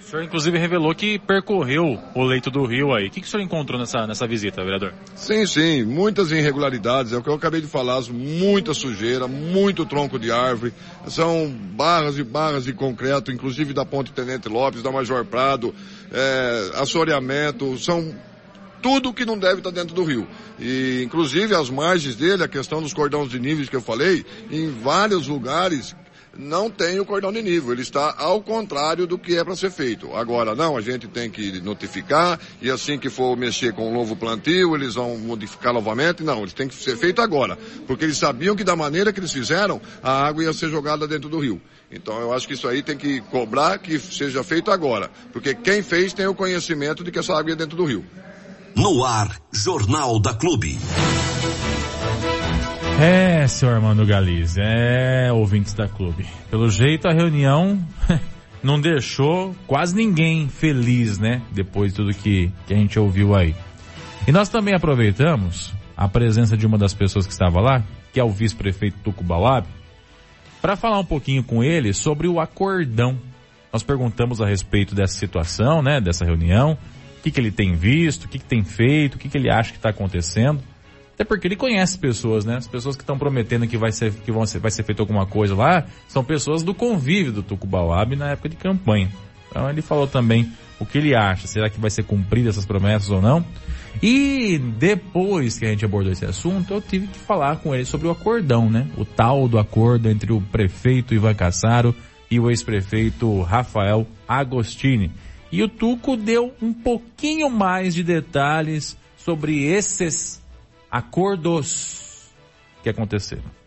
O senhor inclusive revelou que percorreu o leito do rio aí. O que, que o senhor encontrou nessa, nessa visita, vereador? Sim, sim, muitas irregularidades, é o que eu acabei de falar, muita sujeira, muito tronco de árvore, são barras e barras de concreto, inclusive da Ponte Tenente Lopes, da Major Prado, é, assoreamento, são tudo que não deve estar dentro do rio. E, inclusive, as margens dele, a questão dos cordões de níveis que eu falei, em vários lugares não tem o cordão de nível, ele está ao contrário do que é para ser feito. Agora, não, a gente tem que notificar e assim que for mexer com o novo plantio, eles vão modificar novamente. Não, eles têm que ser feito agora, porque eles sabiam que da maneira que eles fizeram, a água ia ser jogada dentro do rio. Então eu acho que isso aí tem que cobrar que seja feito agora, porque quem fez tem o conhecimento de que essa água ia dentro do rio. No ar, Jornal da Clube. É, senhor Armando Galiz, é, ouvintes da clube. Pelo jeito a reunião não deixou quase ninguém feliz, né? Depois de tudo que, que a gente ouviu aí. E nós também aproveitamos a presença de uma das pessoas que estava lá, que é o vice-prefeito Tuco Balab, para falar um pouquinho com ele sobre o acordão. Nós perguntamos a respeito dessa situação, né? Dessa reunião, o que, que ele tem visto, o que, que tem feito, o que, que ele acha que está acontecendo. Até porque ele conhece pessoas, né? As pessoas que estão prometendo que vai ser, que vão ser, vai ser feito alguma coisa lá, são pessoas do convívio do Tucubauab na época de campanha. Então ele falou também o que ele acha. Será que vai ser cumprida essas promessas ou não? E depois que a gente abordou esse assunto, eu tive que falar com ele sobre o acordão, né? O tal do acordo entre o prefeito Ivan Cassaro e o ex-prefeito Rafael Agostini. E o Tuco deu um pouquinho mais de detalhes sobre esses acordos que aconteceram.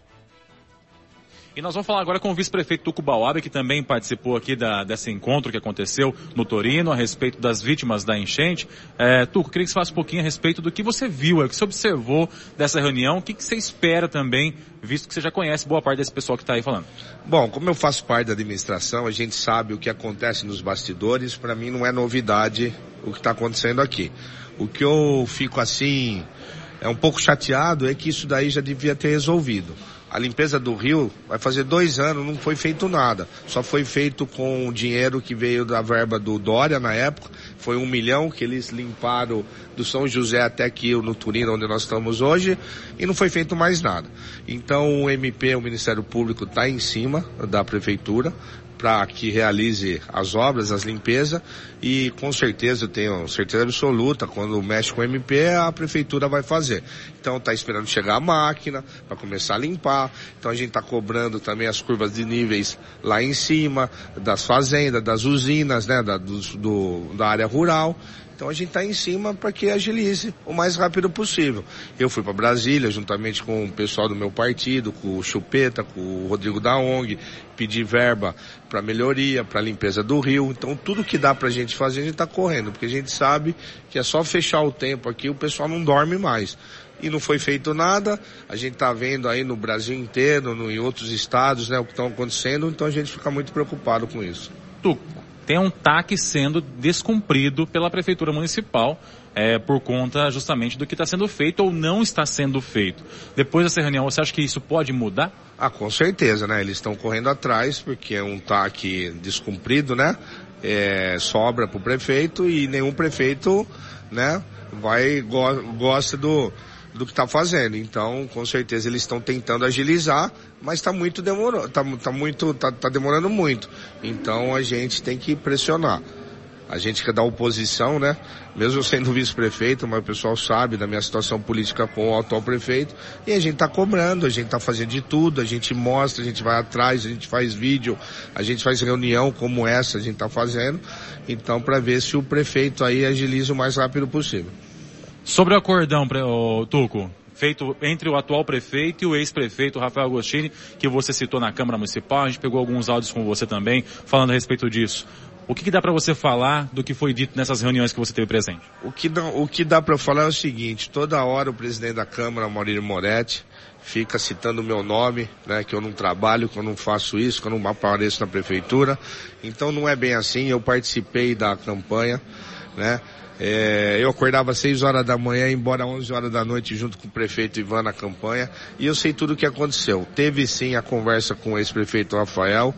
E nós vamos falar agora com o vice-prefeito Tuco Bauabe, que também participou aqui da, desse encontro que aconteceu no Torino, a respeito das vítimas da enchente. É, Tuco, queria que você falasse um pouquinho a respeito do que você viu, o que você observou dessa reunião, o que, que você espera também, visto que você já conhece boa parte desse pessoal que está aí falando. Bom, como eu faço parte da administração, a gente sabe o que acontece nos bastidores, para mim não é novidade o que está acontecendo aqui. O que eu fico assim, é um pouco chateado, é que isso daí já devia ter resolvido. A limpeza do rio vai fazer dois anos, não foi feito nada. Só foi feito com o dinheiro que veio da verba do Dória na época. Foi um milhão que eles limparam do São José até aqui no Turino, onde nós estamos hoje, e não foi feito mais nada. Então o MP, o Ministério Público, está em cima da prefeitura para que realize as obras, as limpezas e com certeza, eu tenho certeza absoluta, quando mexe com o MP, a prefeitura vai fazer. Então está esperando chegar a máquina para começar a limpar. Então a gente está cobrando também as curvas de níveis lá em cima, das fazendas, das usinas, né, da, do, do da área rural. Então a gente está em cima para que agilize o mais rápido possível. Eu fui para Brasília, juntamente com o pessoal do meu partido, com o Chupeta, com o Rodrigo da ONG, pedir verba para melhoria, para limpeza do rio. Então tudo que dá para a gente fazer, a gente está correndo, porque a gente sabe que é só fechar o tempo aqui, o pessoal não dorme mais e não foi feito nada. A gente está vendo aí no Brasil inteiro, no, em outros estados, né, o que estão acontecendo, então a gente fica muito preocupado com isso. Tuco, tem um TAC sendo descumprido pela Prefeitura Municipal é, por conta justamente do que está sendo feito ou não está sendo feito. Depois dessa reunião, você acha que isso pode mudar? Ah, com certeza, né? Eles estão correndo atrás porque é um TAC descumprido, né? É, sobra para o prefeito e nenhum prefeito, né? Vai go gosta do do que está fazendo. Então, com certeza eles estão tentando agilizar, mas está muito demorando, tá, tá muito, tá, tá demorando muito. Então a gente tem que pressionar. A gente quer dar oposição, né? Mesmo sendo vice-prefeito, mas o pessoal sabe da minha situação política com o atual prefeito. E a gente está cobrando, a gente está fazendo de tudo, a gente mostra, a gente vai atrás, a gente faz vídeo, a gente faz reunião como essa a gente está fazendo. Então, para ver se o prefeito aí agiliza o mais rápido possível. Sobre o acordão, o Tuco, feito entre o atual prefeito e o ex-prefeito Rafael Agostini, que você citou na Câmara Municipal, a gente pegou alguns áudios com você também, falando a respeito disso. O que, que dá para você falar do que foi dito nessas reuniões que você teve presente? O que, não, o que dá para falar é o seguinte, toda hora o presidente da Câmara, Maurílio Moretti, fica citando o meu nome, né, que eu não trabalho, que eu não faço isso, que eu não apareço na prefeitura. Então não é bem assim, eu participei da campanha, né, é, eu acordava às 6 horas da manhã, embora 11 horas da noite junto com o prefeito Ivan na campanha, e eu sei tudo o que aconteceu. Teve sim a conversa com o ex-prefeito Rafael,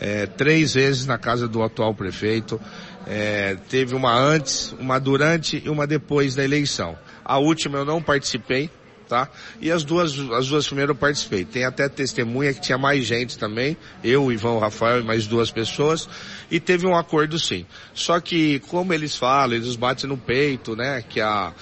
é, três vezes na casa do atual prefeito, é, teve uma antes, uma durante e uma depois da eleição. A última eu não participei, tá? E as duas, as duas primeiras eu participei. Tem até testemunha que tinha mais gente também, eu, Ivan, Rafael e mais duas pessoas, e teve um acordo sim. Só que, como eles falam, eles batem no peito, né, que a,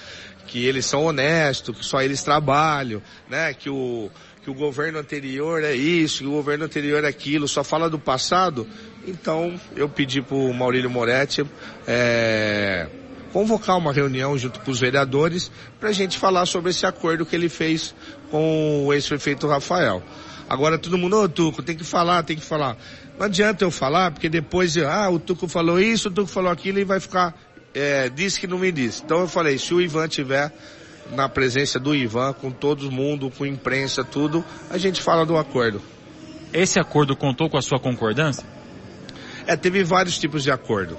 que eles são honestos, que só eles trabalham, né, que o, que o governo anterior é isso, que o governo anterior é aquilo, só fala do passado, então eu pedi pro Maurílio Moretti, é, convocar uma reunião junto com os vereadores para a gente falar sobre esse acordo que ele fez com o ex-prefeito Rafael. Agora todo mundo, ô Tuco, tem que falar, tem que falar. Não adianta eu falar, porque depois, ah, o Tuco falou isso, o Tuco falou aquilo e vai ficar, é, disse que não me disse. Então eu falei, se o Ivan tiver na presença do Ivan, com todo mundo, com imprensa, tudo, a gente fala do acordo. Esse acordo contou com a sua concordância? É, teve vários tipos de acordo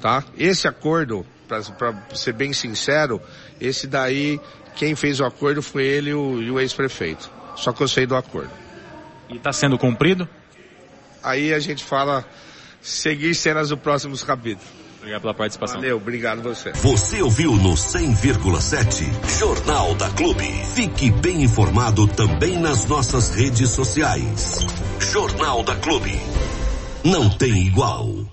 tá? Esse acordo, para ser bem sincero, esse daí, quem fez o acordo foi ele e o, o ex-prefeito. Só que eu sei do acordo. E está sendo cumprido? Aí a gente fala seguir cenas do próximos capítulos. Obrigado pela participação. Valeu, obrigado você. Você ouviu no 100,7 Jornal da Clube. Fique bem informado também nas nossas redes sociais. Jornal da Clube. Não tem igual.